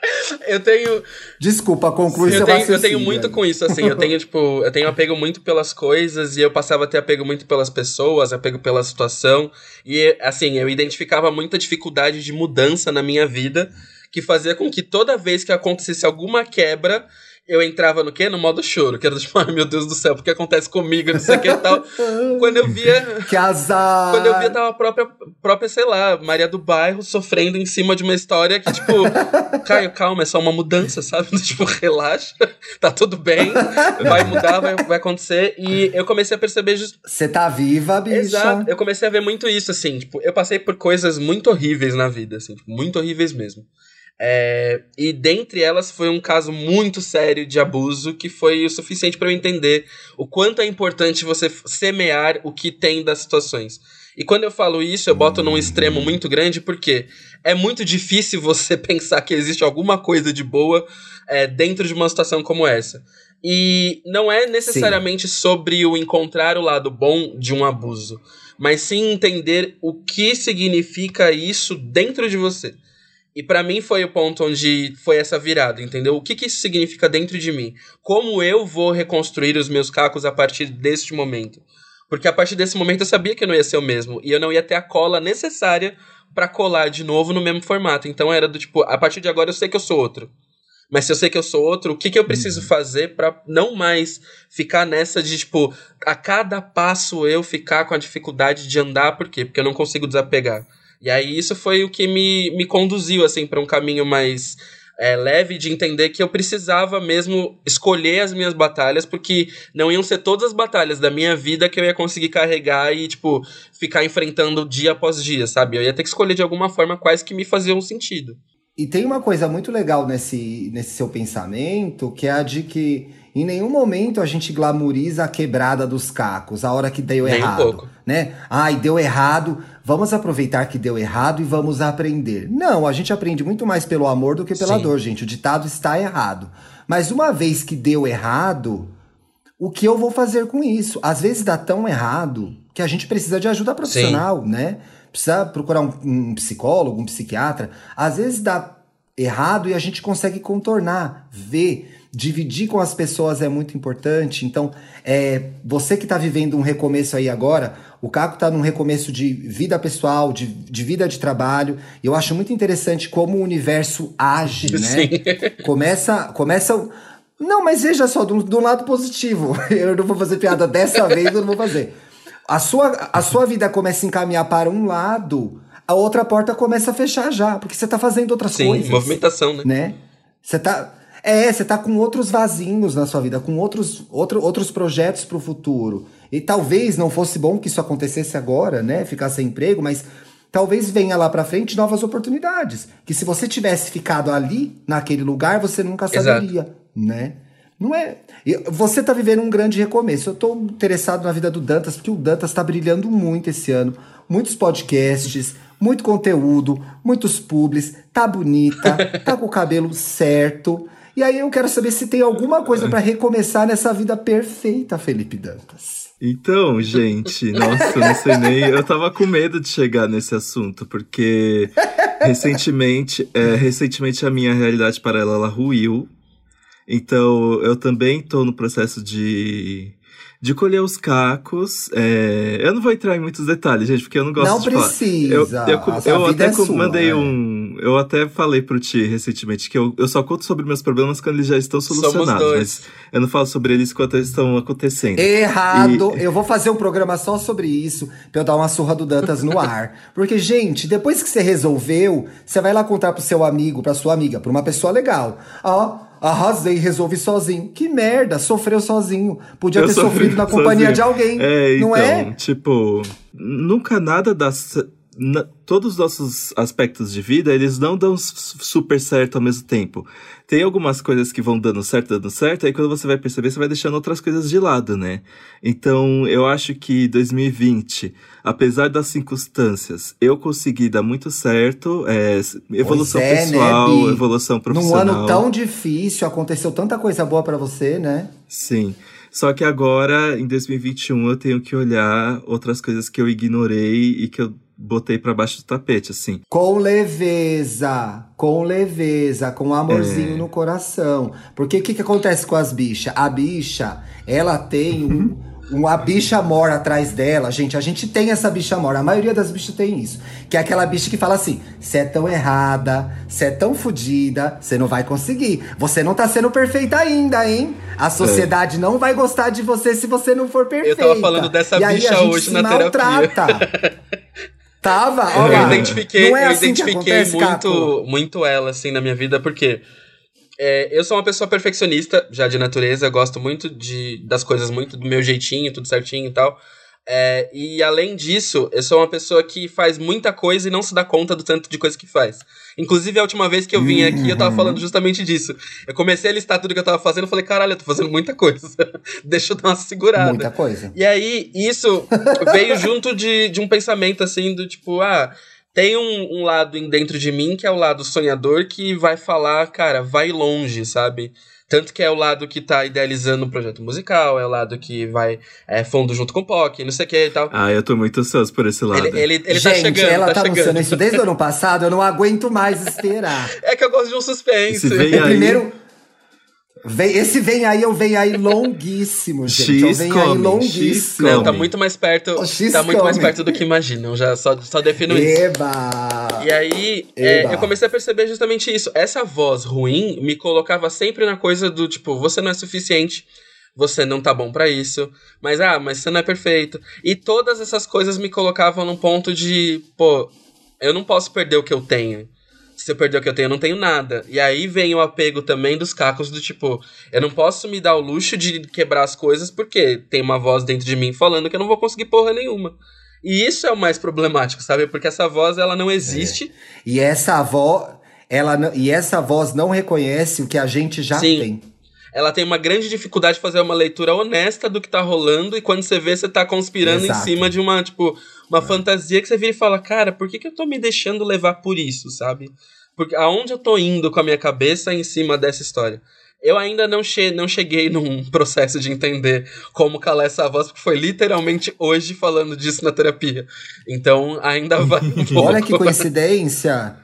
Eu tenho. Desculpa, conclui Sim, seu eu tenho, eu tenho muito com isso, assim. Eu tenho, tipo, eu tenho apego muito pelas coisas e eu passava a ter apego muito pelas pessoas, apego pela situação. E, assim, eu identificava muita dificuldade de mudança na minha vida que fazia com que toda vez que acontecesse alguma quebra, eu entrava no quê? No modo choro, que era tipo, ai meu Deus do céu, o que acontece comigo, não sei o que e tal. quando eu via. Que azar! Quando eu via, tava a própria, própria, sei lá, Maria do Bairro sofrendo em cima de uma história que, tipo, Caio, calma, é só uma mudança, sabe? tipo, relaxa, tá tudo bem, vai mudar, vai, vai acontecer. E eu comecei a perceber. Você tá viva, bicha. Exato. Eu comecei a ver muito isso, assim, tipo, eu passei por coisas muito horríveis na vida, assim, tipo, muito horríveis mesmo. É, e dentre elas foi um caso muito sério de abuso que foi o suficiente para eu entender o quanto é importante você semear o que tem das situações. E quando eu falo isso, eu boto num extremo muito grande porque é muito difícil você pensar que existe alguma coisa de boa é, dentro de uma situação como essa. E não é necessariamente sim. sobre o encontrar o lado bom de um abuso, mas sim entender o que significa isso dentro de você. E para mim foi o ponto onde foi essa virada, entendeu? O que, que isso significa dentro de mim? Como eu vou reconstruir os meus cacos a partir deste momento? Porque a partir desse momento eu sabia que eu não ia ser o mesmo e eu não ia ter a cola necessária para colar de novo no mesmo formato. Então era do tipo, a partir de agora eu sei que eu sou outro. Mas se eu sei que eu sou outro, o que, que eu preciso uhum. fazer para não mais ficar nessa de, tipo, a cada passo eu ficar com a dificuldade de andar, por quê? Porque eu não consigo desapegar. E aí isso foi o que me, me conduziu, assim, para um caminho mais é, leve de entender que eu precisava mesmo escolher as minhas batalhas, porque não iam ser todas as batalhas da minha vida que eu ia conseguir carregar e, tipo, ficar enfrentando dia após dia, sabe? Eu ia ter que escolher de alguma forma quais que me faziam sentido. E tem uma coisa muito legal nesse, nesse seu pensamento, que é a de que em nenhum momento a gente glamoriza a quebrada dos cacos, a hora que deu Nem um errado. pouco. né? Ai, deu errado, vamos aproveitar que deu errado e vamos aprender. Não, a gente aprende muito mais pelo amor do que pela Sim. dor, gente. O ditado está errado. Mas uma vez que deu errado, o que eu vou fazer com isso? Às vezes dá tão errado que a gente precisa de ajuda profissional, né? Precisa procurar um, um psicólogo, um psiquiatra. Às vezes dá errado e a gente consegue contornar, ver, dividir com as pessoas é muito importante. Então, é, você que está vivendo um recomeço aí agora, o Caco está num recomeço de vida pessoal, de, de vida de trabalho. E eu acho muito interessante como o universo age, né? Sim. Começa, começa. Não, mas veja só, do, do lado positivo. Eu não vou fazer piada dessa vez, eu não vou fazer. A sua, a sua vida começa a encaminhar para um lado, a outra porta começa a fechar já, porque você tá fazendo outras Sim, coisas. movimentação, né? Né? Você tá. É, você tá com outros vasinhos na sua vida, com outros, outro, outros projetos pro futuro. E talvez não fosse bom que isso acontecesse agora, né? Ficar sem emprego, mas talvez venha lá pra frente novas oportunidades. Que se você tivesse ficado ali, naquele lugar, você nunca Exato. saberia, né? Não é. Você tá vivendo um grande recomeço. Eu tô interessado na vida do Dantas, porque o Dantas tá brilhando muito esse ano. Muitos podcasts, muito conteúdo, muitos publis, tá bonita, tá com o cabelo certo. E aí eu quero saber se tem alguma coisa pra recomeçar nessa vida perfeita, Felipe Dantas. Então, gente, nossa, não sei nem. Eu tava com medo de chegar nesse assunto, porque recentemente, é, recentemente a minha realidade paralela ela ruiu. Então, eu também tô no processo de, de colher os cacos. É, eu não vou entrar em muitos detalhes, gente, porque eu não gosto Não de falar. precisa. Eu, eu, eu até é sua, mandei é. um. Eu até falei pro Ti recentemente que eu, eu só conto sobre meus problemas quando eles já estão Somos solucionados. dois. Mas eu não falo sobre eles enquanto eles estão acontecendo. Errado! E- Eu vou fazer um programa só sobre isso, pra eu dar uma surra do Dantas no ar. Porque, gente, depois que você resolveu, você vai lá contar pro seu amigo, pra sua amiga, pra uma pessoa legal. Ó, arrasei, resolvi sozinho. Que merda, sofreu sozinho. Podia Eu ter sofri sofrido na companhia sozinho. de alguém. É, não então, é? tipo, nunca nada dá. Na- todos os nossos aspectos de vida, eles não dão super certo ao mesmo tempo. Tem algumas coisas que vão dando certo, dando certo, aí quando você vai perceber, você vai deixando outras coisas de lado, né? Então, eu acho que 2020, apesar das circunstâncias, eu consegui dar muito certo. é, evolução é, né, pessoal, Bi? evolução Num profissional. ano tão difícil, aconteceu tanta coisa boa pra você, né? Sim. Só que agora, em 2021, eu tenho que olhar outras coisas que eu ignorei e que eu botei pra baixo do tapete, assim. Com leveza, com leveza, com amorzinho É. no coração. Porque o que, que acontece com as bichas? A bicha, ela tem um, uma bicha mora atrás dela. Gente, a gente tem essa bicha mora. A maioria das bichas tem isso. Que é aquela bicha que fala assim: você é tão errada, você é tão fodida, você não vai conseguir. Você não tá sendo perfeita ainda, hein? A sociedade não vai gostar de você se você não for perfeita. tava falando dessa e aí bicha a gente hoje se na terapia. Tava, Eu olha lá. identifiquei, Não é eu assim que identifiquei acontece, muito, muito ela, assim, na minha vida, porque é, eu sou uma pessoa perfeccionista, já de natureza, eu gosto muito de, das coisas muito do meu jeitinho, tudo certinho e tal. É, e além disso, eu sou uma pessoa que faz muita coisa e não se dá conta do tanto de coisa que faz. Inclusive, a última vez que eu vim aqui, eu tava Uhum. falando justamente disso. Eu comecei a listar tudo que eu tava fazendo, eu falei, caralho, eu tô fazendo muita coisa. Deixa eu dar uma segurada. Muita coisa. E aí, isso veio junto de, de um pensamento assim, do tipo, ah, tem um, um lado dentro de mim que é o lado sonhador que vai falar, cara, vai longe, sabe? Tanto que é o lado que tá idealizando o projeto musical, é o lado que vai é, fundo junto com o POC, não sei o que e tal. Ah, eu tô muito ansioso por esse lado. Ele, ele, ele Gente, tá chegando, ela tá, tá, chegando. anunciando isso desde o ano passado, eu não aguento mais esperar. É que eu gosto de um suspense. Esse vem O aí- primeiro. Vem, esse vem aí, eu venho aí longuíssimo, gente. Eu X venho aí come, X longuíssimo. Não, tá muito mais perto. O X Tá muito mais perto do que imaginam. Já só, só defino isso. Eba! E aí, é, Eba. eu comecei a perceber justamente isso. Essa voz ruim me colocava sempre na coisa do tipo, você não é suficiente, você não tá bom pra isso, mas ah, mas você não é perfeito. E todas essas coisas me colocavam num ponto de, pô, eu não posso perder o que eu tenho. Se eu perder o que eu tenho, eu não tenho nada. E aí vem o apego também dos cacos do tipo, eu não posso me dar o luxo de quebrar as coisas porque tem uma voz dentro de mim falando que eu não vou conseguir porra nenhuma. E isso é o mais problemático, sabe? Porque essa voz ela não existe. É. E essa voz, ela e essa voz não reconhece o que a gente já Sim. tem. Ela tem uma grande dificuldade de fazer uma leitura honesta do que tá rolando e quando você vê, você tá conspirando Exato. em cima de uma, tipo, uma fantasia que você vira e fala, cara, por que, que eu tô me deixando levar por isso, sabe? Porque aonde eu tô indo com a minha cabeça em cima dessa história? Eu ainda não, che não cheguei num processo de entender como calar essa voz, porque foi literalmente hoje falando disso na terapia. Então ainda vai um. Olha que coincidência.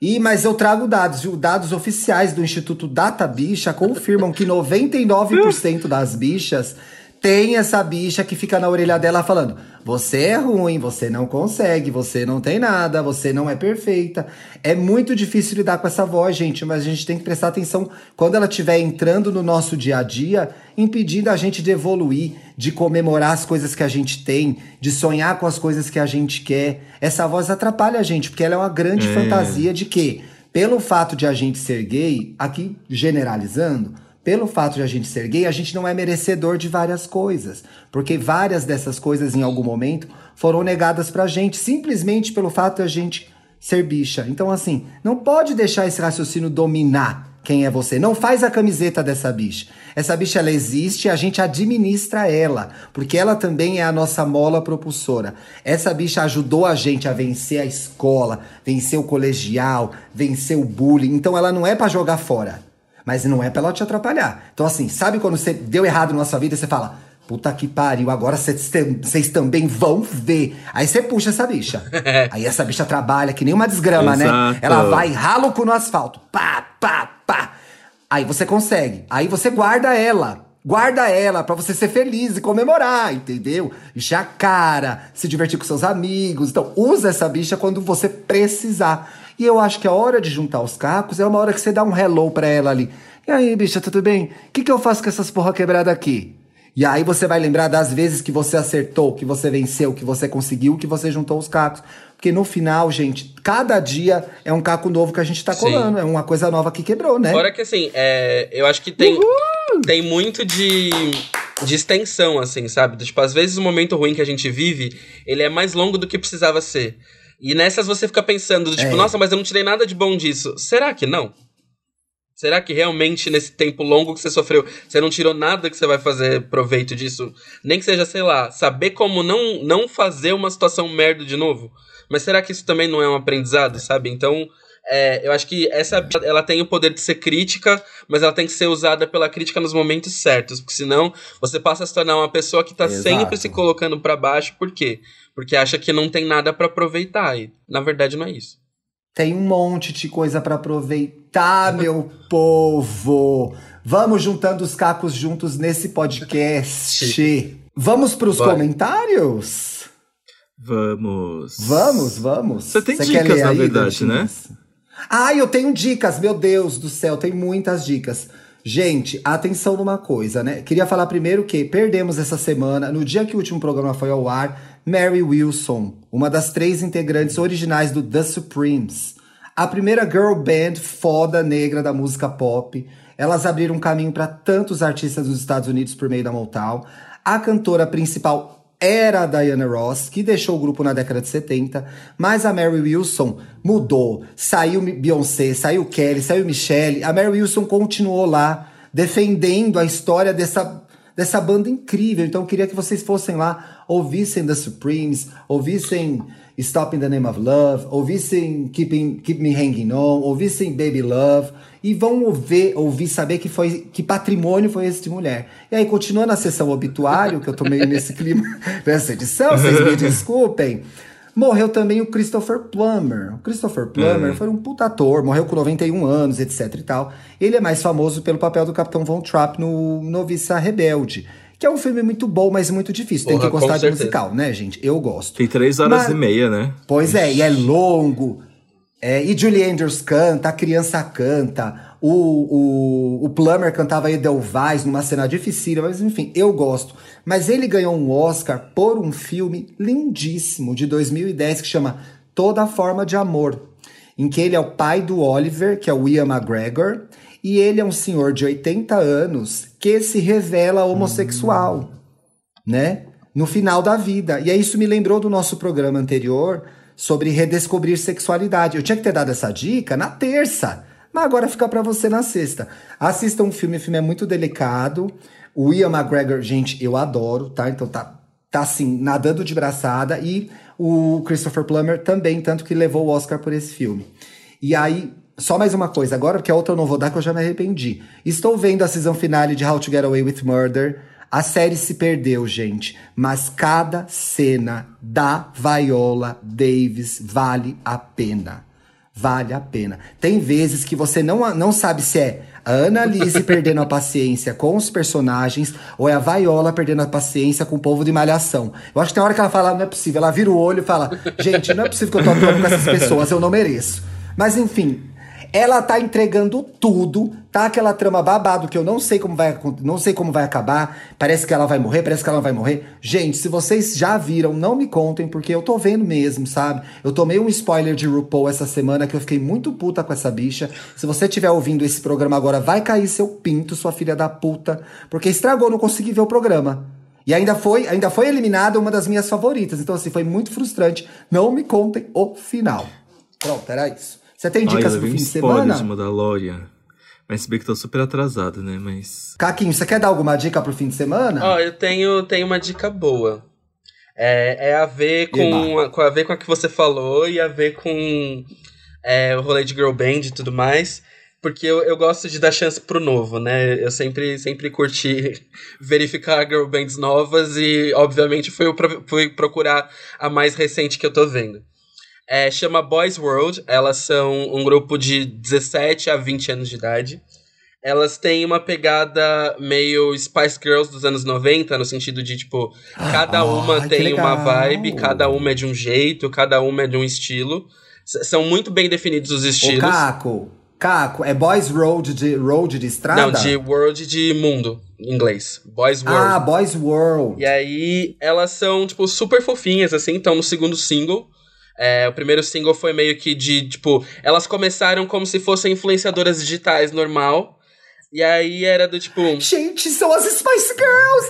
E, mas eu trago dados, viu? Dados oficiais do Instituto Data Bicha confirmam que 99% das bichas tem essa bicha que fica na orelha dela falando: você é ruim, você não consegue, você não tem nada, você não é perfeita. É muito difícil lidar com essa voz, gente, mas a gente tem que prestar atenção quando ela estiver entrando no nosso dia a dia, impedindo a gente de evoluir, de comemorar as coisas que a gente tem, de sonhar com as coisas que a gente quer. Essa voz atrapalha a gente, porque ela é uma grande É. fantasia de que, pelo fato de a gente ser gay, aqui generalizando, pelo fato de a gente ser gay, a gente não é merecedor de várias coisas. Porque várias dessas coisas, em algum momento, foram negadas pra gente, simplesmente pelo fato de a gente ser bicha. Então, assim, não pode deixar esse raciocínio dominar quem é você. Não faz a camiseta dessa bicha. Essa bicha, ela existe e a gente administra ela. Porque ela também é a nossa mola propulsora. Essa bicha ajudou a gente a vencer a escola, vencer o colegial, vencer o bullying. Então, ela não é pra jogar fora. Mas não é pra ela te atrapalhar. Então, assim, sabe quando você deu errado na sua vida e você fala, puta que pariu, agora vocês tam- vocês também vão ver. Aí você puxa essa bicha. Aí essa bicha trabalha que nem uma desgrama, né? Exato. Ela vai rala o cu no asfalto. Pá, pá, pá. Aí você consegue. Aí você guarda ela. Guarda ela pra você ser feliz e comemorar, entendeu? Encher a cara, se divertir com seus amigos. Então, usa essa bicha quando você precisar. E eu acho que a hora de juntar os cacos é uma hora que você dá um hello pra ela ali. E aí, bicha, tudo bem? O que, que eu faço com essas porra quebrada aqui? E aí você vai lembrar das vezes que você acertou, que você venceu, que você conseguiu, que você juntou os cacos. Porque no final, gente, cada dia é um caco novo que a gente tá Sim. colando. É uma coisa nova que quebrou, né? Fora que assim, é, eu acho que tem, tem muito de, de extensão, assim, sabe? Tipo, às vezes o momento ruim que a gente vive, ele é mais longo do que precisava ser. E nessas você fica pensando, do tipo, É. nossa, mas eu não tirei nada de bom disso. Será que não? Será que realmente nesse tempo longo que você sofreu, você não tirou nada que você vai fazer proveito disso? Nem que seja, sei lá, saber como não, não fazer uma situação merda de novo? Mas será que isso também não é um aprendizado, sabe? Então, é, eu acho que essa ela tem o poder de ser crítica, mas ela tem que ser usada pela crítica nos momentos certos, porque senão você passa a se tornar uma pessoa que tá Exato. sempre se colocando pra baixo, por quê? Porque acha que não tem nada pra aproveitar, e na verdade não é isso. Tem um monte de coisa pra aproveitar, meu povo. Vamos juntando os cacos juntos nesse podcast. Vamos pros Bora. comentários? Vamos. Vamos, vamos. Você tem quer dicas, ler na aí, verdade, né? Dantinhas? Ah, eu tenho dicas, meu Deus do céu, tem muitas dicas. Gente, atenção numa coisa, né? Queria falar primeiro que perdemos essa semana, no dia que o último programa foi ao ar, Mary Wilson, uma das três integrantes originais do The Supremes. A primeira girl band foda negra da música pop. Elas abriram caminho para tantos artistas dos Estados Unidos por meio da Motown. A cantora principal era a Diana Ross, que deixou o grupo na década de 70, mas a Mary Wilson mudou. Saiu Beyoncé, saiu Kelly, saiu Michelle. A Mary Wilson continuou lá, defendendo a história dessa, dessa banda incrível. Então eu queria que vocês fossem lá, ouvissem The Supremes, ouvissem Stop in the Name of Love, ouvissem Keeping, Keep Me Hanging On, ouvissem Baby Love e vão ouvir, ouvir saber que foi que patrimônio foi esse de mulher. E aí, continuando a sessão obituário, que eu tô meio nesse clima nessa edição, vocês me desculpem. Morreu também o Christopher Plummer. O Christopher Plummer foi um puta ator, morreu com 91 anos, etc e tal. Ele é mais famoso pelo papel do Capitão Von Trapp no Noviça Rebelde, que é um filme muito bom, mas muito difícil. Tem Porra, que gostar de musical, né, gente? Eu gosto. Tem três horas Mas- e meia, né? Pois é, e é longo. É, e Julie Andrews canta, a criança canta, o, o, o Plummer cantava Edelweiss numa cena difícil, mas enfim, eu gosto. Mas ele ganhou um Oscar por um filme lindíssimo de 2010 que chama Toda Forma de Amor. em que ele é o pai do Oliver, que é o Ian McGregor, e ele é um senhor de 80 anos que se revela homossexual, né? No final da vida. E aí isso me lembrou do nosso programa anterior sobre redescobrir sexualidade. Eu tinha que ter dado essa dica na terça, mas agora fica para você na sexta. Assista um filme, o filme é muito delicado. O Ian McGregor, gente, eu adoro, tá? Então tá, tá assim, nadando de braçada. E o Christopher Plummer também, tanto que levou o Oscar por esse filme. E aí, só mais uma coisa agora, porque a outra eu não vou dar, que eu já me arrependi. Estou vendo a season finale de How to Get Away with Murder. A série se perdeu, gente, mas cada cena da Viola Davis vale a pena. Vale a pena. Tem vezes que você não, não sabe se é a Annalise perdendo a paciência com os personagens ou é a Viola perdendo a paciência com o povo de malhação. Eu acho que tem hora que ela fala, não é possível. Ela vira o olho e fala, gente, não é possível que eu tô atuando com essas pessoas, eu não mereço. Mas enfim, ela tá entregando tudo, tá aquela trama babado que eu não sei como vai não sei como vai acabar. Parece que ela vai morrer, parece que ela vai morrer. Gente, se vocês já viram, não me contem porque eu tô vendo mesmo, sabe? Eu tomei um spoiler de RuPaul essa semana que eu fiquei muito puta com essa bicha. Se você estiver ouvindo esse programa agora, vai cair seu pinto, sua filha da puta, porque estragou, não consegui ver o programa. E ainda foi, ainda foi eliminada uma das minhas favoritas. Então assim, foi muito frustrante. Não me contem o final. Pronto, era isso. Você tem dicas Ai, pro fim de semana? de Mandalorian. Mas se bem que tô super atrasado, né? Mas. Caquinho, você quer dar alguma dica pro fim de semana? Ó, eu tenho, tenho uma dica boa. É, é a ver com, a, com a ver com a que você falou e a ver com é, o rolê de girl band e tudo mais. Porque eu, eu gosto de dar chance pro novo, né? Eu sempre, sempre curti verificar girl bands novas e, obviamente, fui, fui procurar a mais recente que eu tô vendo. É, chama Boys World. Elas são um grupo de 17 a 20 anos de idade. Elas têm uma pegada meio Spice Girls dos anos 90, no sentido de, tipo, cada Ah, uma que tem uma vibe, cada uma é de um jeito, cada uma é de um estilo. S- são muito bem definidos os estilos. Caco, Caco, é Boys Road de, road de estrada? Não, de world de mundo, em inglês. Boys World. Ah, Boys World. E aí, elas são, tipo, super fofinhas, assim, estão no segundo single. É, o primeiro single foi meio que de, tipo, elas começaram como se fossem influenciadoras digitais normal. E aí era do tipo. Gente, são as Spice Girls!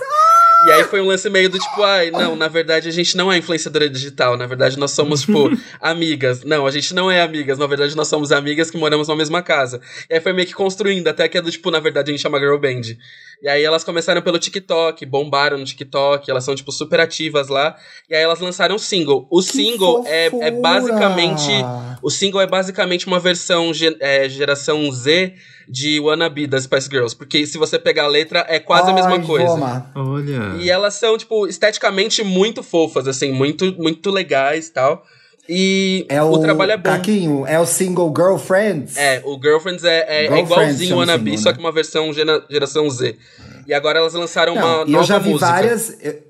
E aí foi um lance meio do tipo, ai, não, na verdade a gente não é influenciadora digital, na verdade nós somos, tipo, amigas. Não, a gente não é amigas, na verdade nós somos amigas que moramos na mesma casa. E aí foi meio que construindo, até que é do tipo, na verdade a gente chama Girl Band. E aí elas começaram pelo TikTok, bombaram no TikTok, elas são, tipo, super ativas lá. E aí elas lançaram um single. O Que single é, é basicamente. O single é basicamente uma versão ge- é, geração Z de Wannabe das Spice Girls. Porque se você pegar a letra, é quase a mesma Ai, coisa. Olha. E elas são, tipo, esteticamente muito fofas, assim, muito, muito legais e tal. E É o, o trabalho é bom. Caquinho, é o single Girlfriends? É, o Girlfriends é, é, é Girlfriends igualzinho chama o Wannabe, single, só que uma versão gera- geração Z. E agora elas lançaram Não, uma e nova eu já vi música. várias. Eu,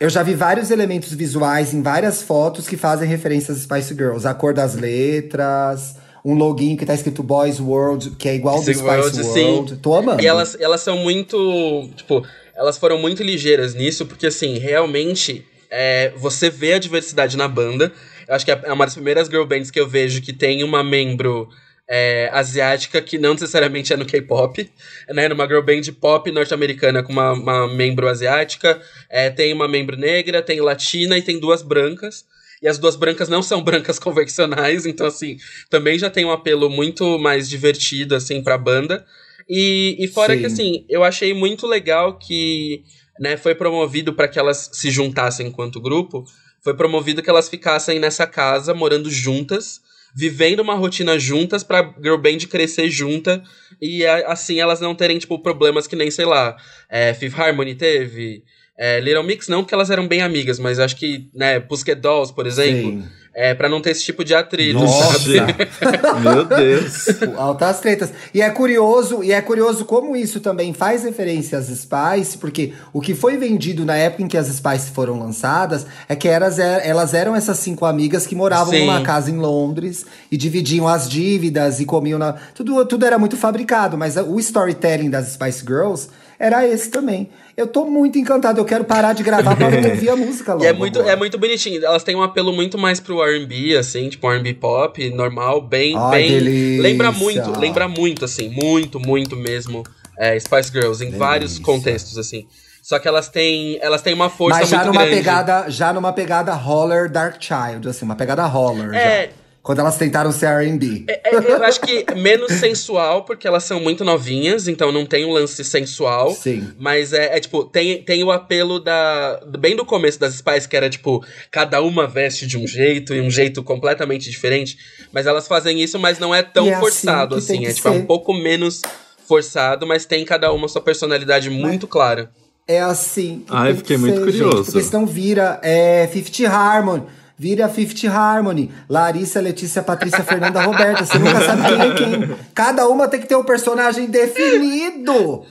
eu já vi vários elementos visuais em várias fotos que fazem referências às Spice Girls. A cor das letras, um loginho que tá escrito Boys World, que é igual ao do Spice Spice World, World. sim. Tô amando. E elas, elas são muito. Tipo, elas foram muito ligeiras nisso, porque assim, realmente, é, você vê a diversidade na banda. Eu acho que é uma das primeiras girl bands que eu vejo que tem uma membro é, asiática que não necessariamente é no K-pop, né? Numa girl band pop norte-americana com uma, uma membro asiática, é, tem uma membro negra, tem latina e tem duas brancas. E as duas brancas não são brancas convencionais, então assim, também já tem um apelo muito mais divertido assim pra banda. E, e fora Sim. que assim, eu achei muito legal que, né, foi promovido para que elas se juntassem enquanto grupo, foi promovido que elas ficassem nessa casa morando juntas, vivendo uma rotina juntas pra girl band crescer junta e assim elas não terem tipo problemas que nem, sei lá, é, Fifth Harmony teve, é, Little Mix não, porque elas eram bem amigas, mas acho que, né, Dolls, por exemplo, Sim. É, para não ter esse tipo de atrito, Nossa! sabe? Meu Deus. Altas tretas. E é curioso, e é curioso como isso também faz referência às Spice, porque o que foi vendido na época em que as Spice foram lançadas é que elas, er- elas eram essas cinco amigas que moravam Sim. numa casa em Londres e dividiam as dívidas e comiam na. Tudo, tudo era muito fabricado, mas o storytelling das Spice Girls era esse também. Eu tô muito encantado, eu quero parar de gravar pra ouvir a música logo. E é muito, é muito bonitinho. Elas têm um apelo muito mais pro R&B, assim, tipo R&B pop, normal, bem, Ai, bem... delícia. Lembra muito, lembra muito, assim, muito, muito mesmo é, Spice Girls, em vários Delícia. contextos, assim. Só que elas têm, elas têm uma força Mas já muito numa grande. pegada, já numa pegada holler Dark Child, assim, uma pegada holler É. já. Quando elas tentaram ser R&B. É, eu acho que menos sensual, porque elas são muito novinhas, então não tem um lance sensual. Sim. Mas é, é, tipo, tem, tem o apelo da. Bem do começo das Spice, que era tipo, cada uma veste de um jeito e um jeito completamente diferente. Mas elas fazem isso, mas não é tão é assim forçado assim. tem É tipo, é ser. um pouco menos forçado, mas tem cada uma sua personalidade muito clara. É assim. que Ai, fiquei que muito ser, curioso. Gente, porque senão vira é, Fifty Harmony. Vira Fifty Harmony. Larissa, Letícia, Patrícia, Fernanda, Roberta. Você nunca sabe quem é quem. Cada uma tem que ter um personagem definido.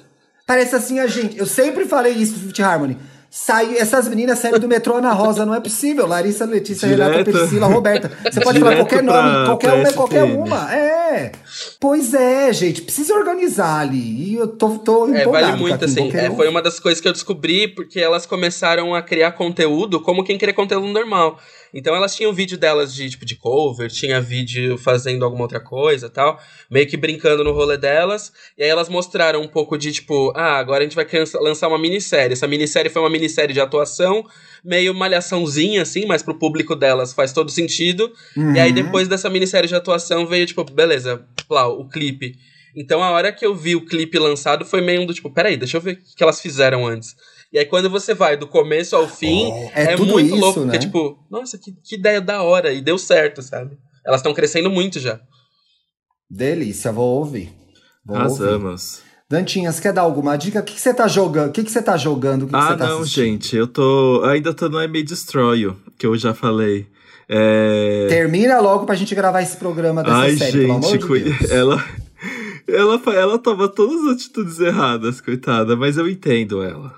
Parece assim a gente. Eu sempre falei isso do Fifty Harmony. Saiu, essas meninas saíram do metrô Ana Rosa, não é possível. Larissa, Letícia, Renata, Direto- Priscila, Roberta. Você pode falar Direto qualquer pra- nome, qualquer pra uma é qualquer uma. É. Pois é, gente. Precisa organizar ali. E eu tô, tô É, vale muito, Caquinho, assim. É, foi uma das coisas que eu descobri porque elas começaram a criar conteúdo como quem cria conteúdo normal. Então elas tinham vídeo delas de tipo de cover, tinha vídeo fazendo alguma outra coisa tal, meio que brincando no rolê delas. E aí elas mostraram um pouco de tipo, ah, agora a gente vai lançar uma minissérie. Essa minissérie foi uma minissérie de atuação, meio malhaçãozinha, assim, mas pro público delas faz todo sentido. E aí, depois dessa minissérie de atuação, veio, tipo, beleza, lá, o clipe. Então, a hora que eu vi o clipe lançado, foi meio do tipo, peraí, deixa eu ver o que elas fizeram antes. E aí, quando você vai do começo ao fim, É é, tudo muito isso, louco, né? porque, tipo, nossa, que, que ideia da hora, e deu certo, sabe? Elas estão crescendo muito já. Delícia, vou ouvir. Vou ouvir. Arrasamos. Dantinhas, quer dar alguma dica? O que, que você tá jogando? O que, que você tá jogando? O que, que Ah, você tá não, assistindo? gente, eu tô. Ainda tô no I May Destroy que eu já falei. É... Termina logo pra gente gravar esse programa dessa Ai, série, pelo amor gente, de Deus. ela. Ela, ela toma todas as atitudes erradas, coitada, mas eu entendo ela.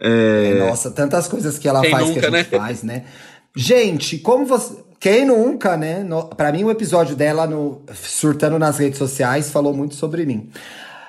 É, Nossa, tantas coisas que ela Quem faz que nunca, a gente né? faz, né? Gente, como você. Quem nunca, né? No... Pra mim, o episódio dela no Surtando nas redes sociais falou muito sobre mim.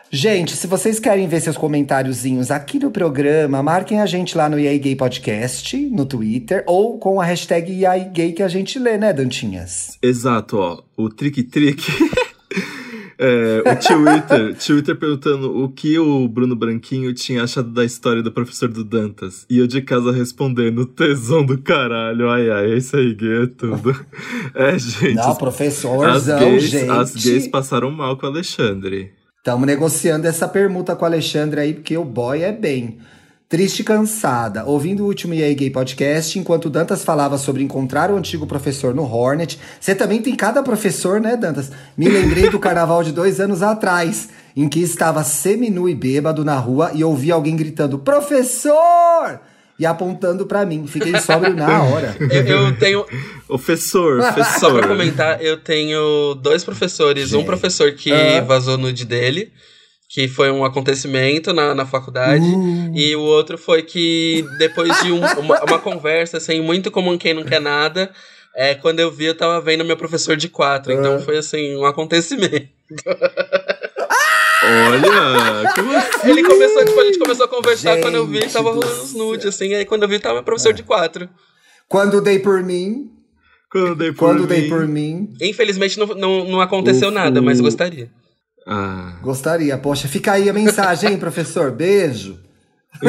Gente, se vocês querem ver seus comentáriozinhos aqui no programa, marquem a gente lá no EA Gay Podcast, no Twitter, ou com a hashtag EA Gay que a gente lê, né, Dantinhas? Exato, ó. O Trick Trick. é, o Twitter, Twitter perguntando o que o Bruno Branquinho tinha achado da história do professor do Dantas. E eu de casa respondendo, tesão do caralho. Ai, ai, é isso aí, gay, é tudo. É, gente. Não, as, professorzão, gays, gente. as gays passaram mal com o Alexandre. Estamos negociando essa permuta com o Alexandre aí, porque o boy é bem. Triste e cansada, ouvindo o último EA Gay Podcast, enquanto Dantas falava sobre encontrar o antigo professor no Hornet. Você também tem cada professor, né, Dantas? Me lembrei do carnaval de dois anos atrás, em que estava seminu e bêbado na rua e ouvi alguém gritando, professor! E apontando pra mim. Fiquei sóbrio na hora. Eu, eu tenho. Professor, Só professor. pra comentar, eu tenho dois professores. Um Gente. professor que Ah. vazou nude dele, que foi um acontecimento na, na faculdade. Uh. E o outro foi que, depois de um- uma, uma conversa, assim, muito comum quem não quer nada, é, quando eu vi, eu tava vendo meu professor de quatro. Então Ah. foi, assim, um acontecimento. Olha, como assim? Ele começou, tipo, a gente começou a conversar, Gente quando eu vi, tava do rolando os nudes, assim. Aí quando eu vi, tava meu professor de quatro. Quando dei por mim, Quando dei por quando mim. dei por mim, Infelizmente não, não, não aconteceu nada, mas gostaria. Ah, gostaria. Poxa, fica aí a mensagem, hein, professor? Beijo.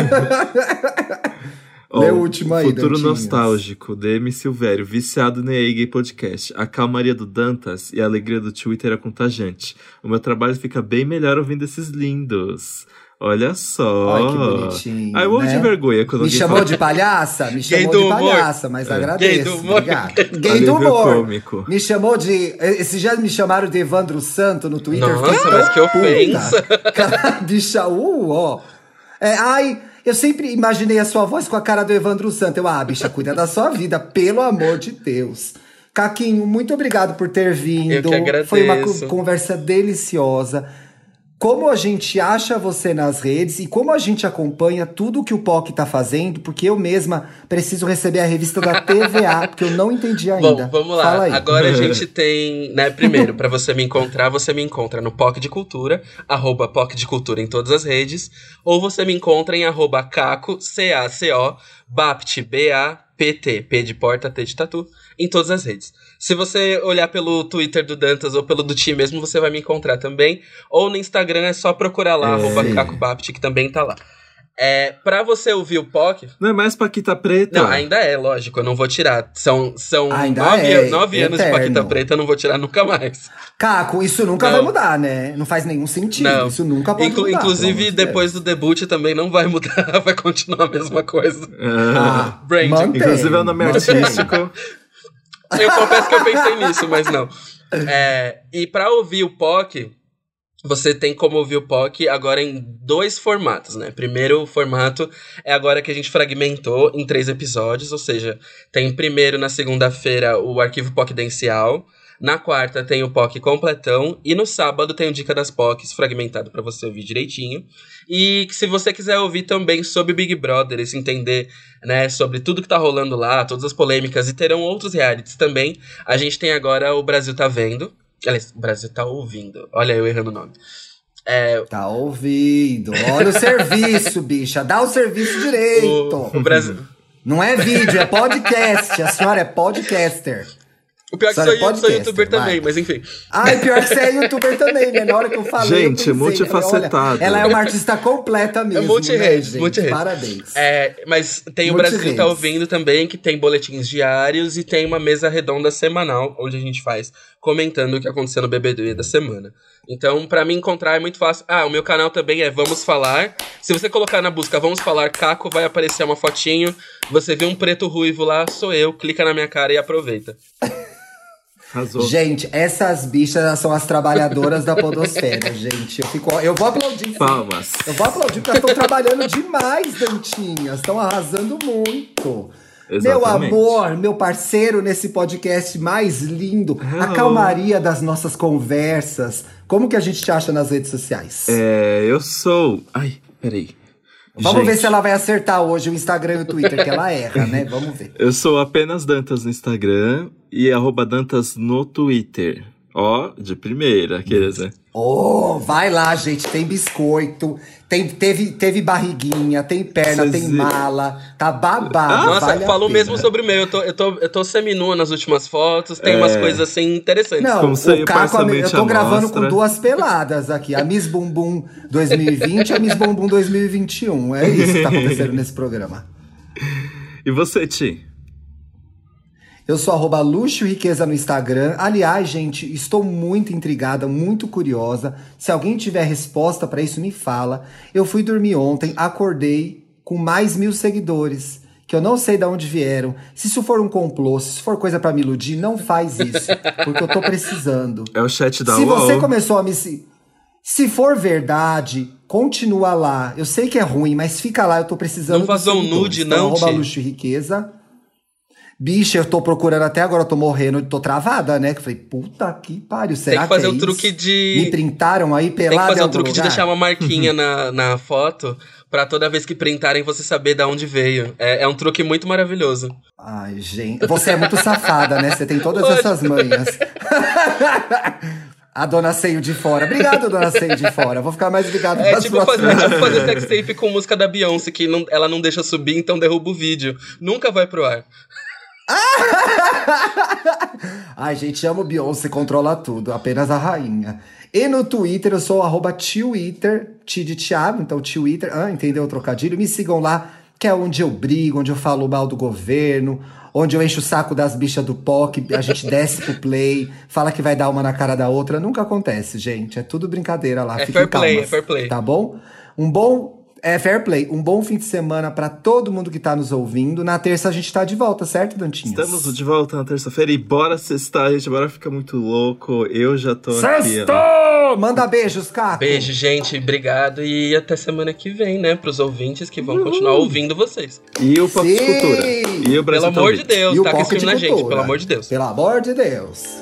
Ó, Lê o último aí, Futuro Dantinhas. nostálgico, DM Silvério, viciado no EA Gay Podcast. A calmaria do Dantas e a alegria do Twitter é contagiante. O meu trabalho fica bem melhor ouvindo esses lindos. Olha só. Ai, que bonitinho, Ai, eu morro né? de vergonha quando Me chamou fala de palhaça? Me chamou de humor. palhaça, mas agradeço. Gay do humor. Gay do humor. cômico. Me chamou de. Esses dias me chamaram de Evandro Santo no Twitter. Nossa, mas que ofensa. Cara, bicha, uh, ó. É, ai, eu sempre imaginei a sua voz com a cara do Evandro Santo. Eu, ah, bicha, cuida da sua vida, pelo amor de Deus. Caquinho, muito obrigado por ter vindo. Eu que agradeço. Foi uma co- conversa deliciosa. Como a gente acha você nas redes e como a gente acompanha tudo que o POC tá fazendo, porque eu mesma preciso receber a revista da TVA, porque eu não entendi ainda. Bom, vamos lá. Fala aí. Agora a gente tem, né, primeiro, pra você me encontrar, você me encontra no POC de Cultura, arroba POC de Cultura em todas as redes, ou você me encontra em arroba caco, C-A-C-O, bapt, B-A-P-T, P de porta, T de tatu, em todas as redes. Se você olhar pelo Twitter do Dantas ou pelo do Ti mesmo, você vai me encontrar também. Ou no Instagram é só procurar lá, É. arroba cacobapt, que também tá lá. É, pra você ouvir o POC, Não é mais Paquita Preta? não, ainda é, lógico, eu não vou tirar. São, são Ainda nove, é, nove anos de. Paquita Preta, eu não vou tirar nunca mais. Caco, isso nunca Não. vai mudar, né? Não faz nenhum sentido. Não. Isso nunca pode Inclu- mudar. inclusive, de depois do debut também não vai mudar, vai continuar a mesma coisa. Ah, Ah, Branding. mantém, Inclusive é o nome artístico. Eu confesso que eu pensei nisso, mas não. É, e pra ouvir o POC, você tem como ouvir o POC agora em dois formatos, né? Primeiro formato é agora que a gente fragmentou em três episódios, ou seja, tem primeiro na segunda-feira o arquivo POCdencial, na quarta tem o POC completão e no sábado tem o Dica das POCs fragmentado pra você ouvir direitinho. E se você quiser ouvir também sobre Big Brother, e se entender né, sobre tudo que tá rolando lá, todas as polêmicas, e terão outros realities também. A gente tem agora o Brasil Tá Vendo. Aliás, o Brasil Tá Ouvindo. Olha, eu errando o nome. É, Tá ouvindo. Olha o serviço, bicha. Dá o serviço direito. o, o Brasil. Não é vídeo, é podcast. A senhora é podcaster. O pior é que sou, eu- sou youtuber vai. também, mas enfim. Ai, pior que você é youtuber também, né? Na hora que eu falei. eu Gente, pensei, multifacetado. olha, ela é uma artista completa mesmo. multi-redes, né, gente? multi-redes. Parabéns. É, mas tem o Brasil Tá redes. Ouvindo também, que tem boletins diários e tem uma mesa redonda semanal, onde a gente faz comentando o que aconteceu no BBB da semana. Então, pra me encontrar é muito fácil. Ah, o meu canal também é Vamos Falar. Se você colocar na busca Vamos Falar Caco, vai aparecer uma fotinho. Você vê um preto ruivo lá, sou eu. Clica na minha cara e aproveita. Gente, essas bichas são as trabalhadoras da podosfera, gente. Eu, fico, eu vou aplaudir. Palmas. Eu vou aplaudir porque elas estão trabalhando demais, Dantinhas. Estão arrasando muito. Meu Exatamente. amor, meu parceiro nesse podcast mais lindo. A Hello. calmaria das nossas conversas. Como que a gente te acha nas redes sociais? É, eu sou. Ai, peraí. Vamos ver Gente, se ela vai acertar hoje o Instagram e o Twitter, que ela erra, né? Vamos ver. Eu sou apenas Dantas no Instagram e arroba Dantas no Twitter. Ó, de primeira, aqueles, né? Oh, vai lá, gente. Tem biscoito, tem, teve, teve barriguinha, tem perna, Vocês tem viram? mala. Tá babado. Nossa, vale falou mesmo sobre o meu. Eu tô, eu tô, eu tô seminua nas últimas fotos. Tem umas É. coisas assim interessantes. Não, o Caco, eu tô gravando mostra. com duas peladas aqui. A Miss Bumbum 2020 e a Miss Bumbum 2021. É isso que tá acontecendo nesse programa. E você, Ti? Eu sou arroba luxo e riqueza no Instagram. Aliás, gente, estou muito intrigada, muito curiosa. Se alguém tiver resposta pra isso, me fala. Eu fui dormir ontem, acordei com mais mil seguidores. Que eu não sei de onde vieram. Se isso for um complô, se isso for coisa pra me iludir, não faz isso. Porque eu tô precisando. É o chat da Se UOL. você começou a me. se- for verdade, continua lá. Eu sei que é ruim, mas fica lá, eu tô precisando. Não vazou um nude, Então, não, arroba luxo e riqueza. Bicha, eu tô procurando até agora, eu tô morrendo, tô travada, né? Que eu falei, puta que pariu, Tem será que fazer é o truque isso? de. Me printaram aí Tem que fazer o truque de lugar? deixar uma marquinha na, na foto pra toda vez que printarem você saber de onde veio. É, é um truque muito maravilhoso. Ai, gente, você é muito safada, né? Você tem todas essas manhas. A dona Seio de fora. Obrigado, dona Seio de fora. Vou ficar mais ligado É tipo fazer, tipo fazer sex tape com música da Beyoncé, que não- ela não deixa subir, então derruba o vídeo. Nunca vai pro ar. Ai, gente, amo Beyoncé, controla tudo, apenas a rainha. E no Twitter eu sou arroba Twitter, Ti de Thiago, então Twitter, ah, entendeu o trocadilho? Me sigam lá, que é onde eu brigo, onde eu falo mal do governo, onde eu encho o saco das bichas do POC, a gente desce pro play, fala que vai dar uma na cara da outra. Nunca acontece, gente. É tudo brincadeira lá. É fair play, é fair play. Tá bom? Um bom. É fair play. Um bom fim de semana pra todo mundo que tá nos ouvindo. Na terça a gente tá de volta, certo, Dantinhas? Estamos de volta na terça-feira e bora sextar, gente. Bora ficar muito louco. Eu já tô aqui, ó. Sextou! Manda beijos, Caco. Beijo, gente. Obrigado. E até semana que vem, né? Pros ouvintes que vão continuar ouvindo vocês. E o Pop de Sim! Cultura. E o Brasil Pelo amor de. Deus, E o tá aqui na gente, pelo amor de Deus. Pelo amor de Deus.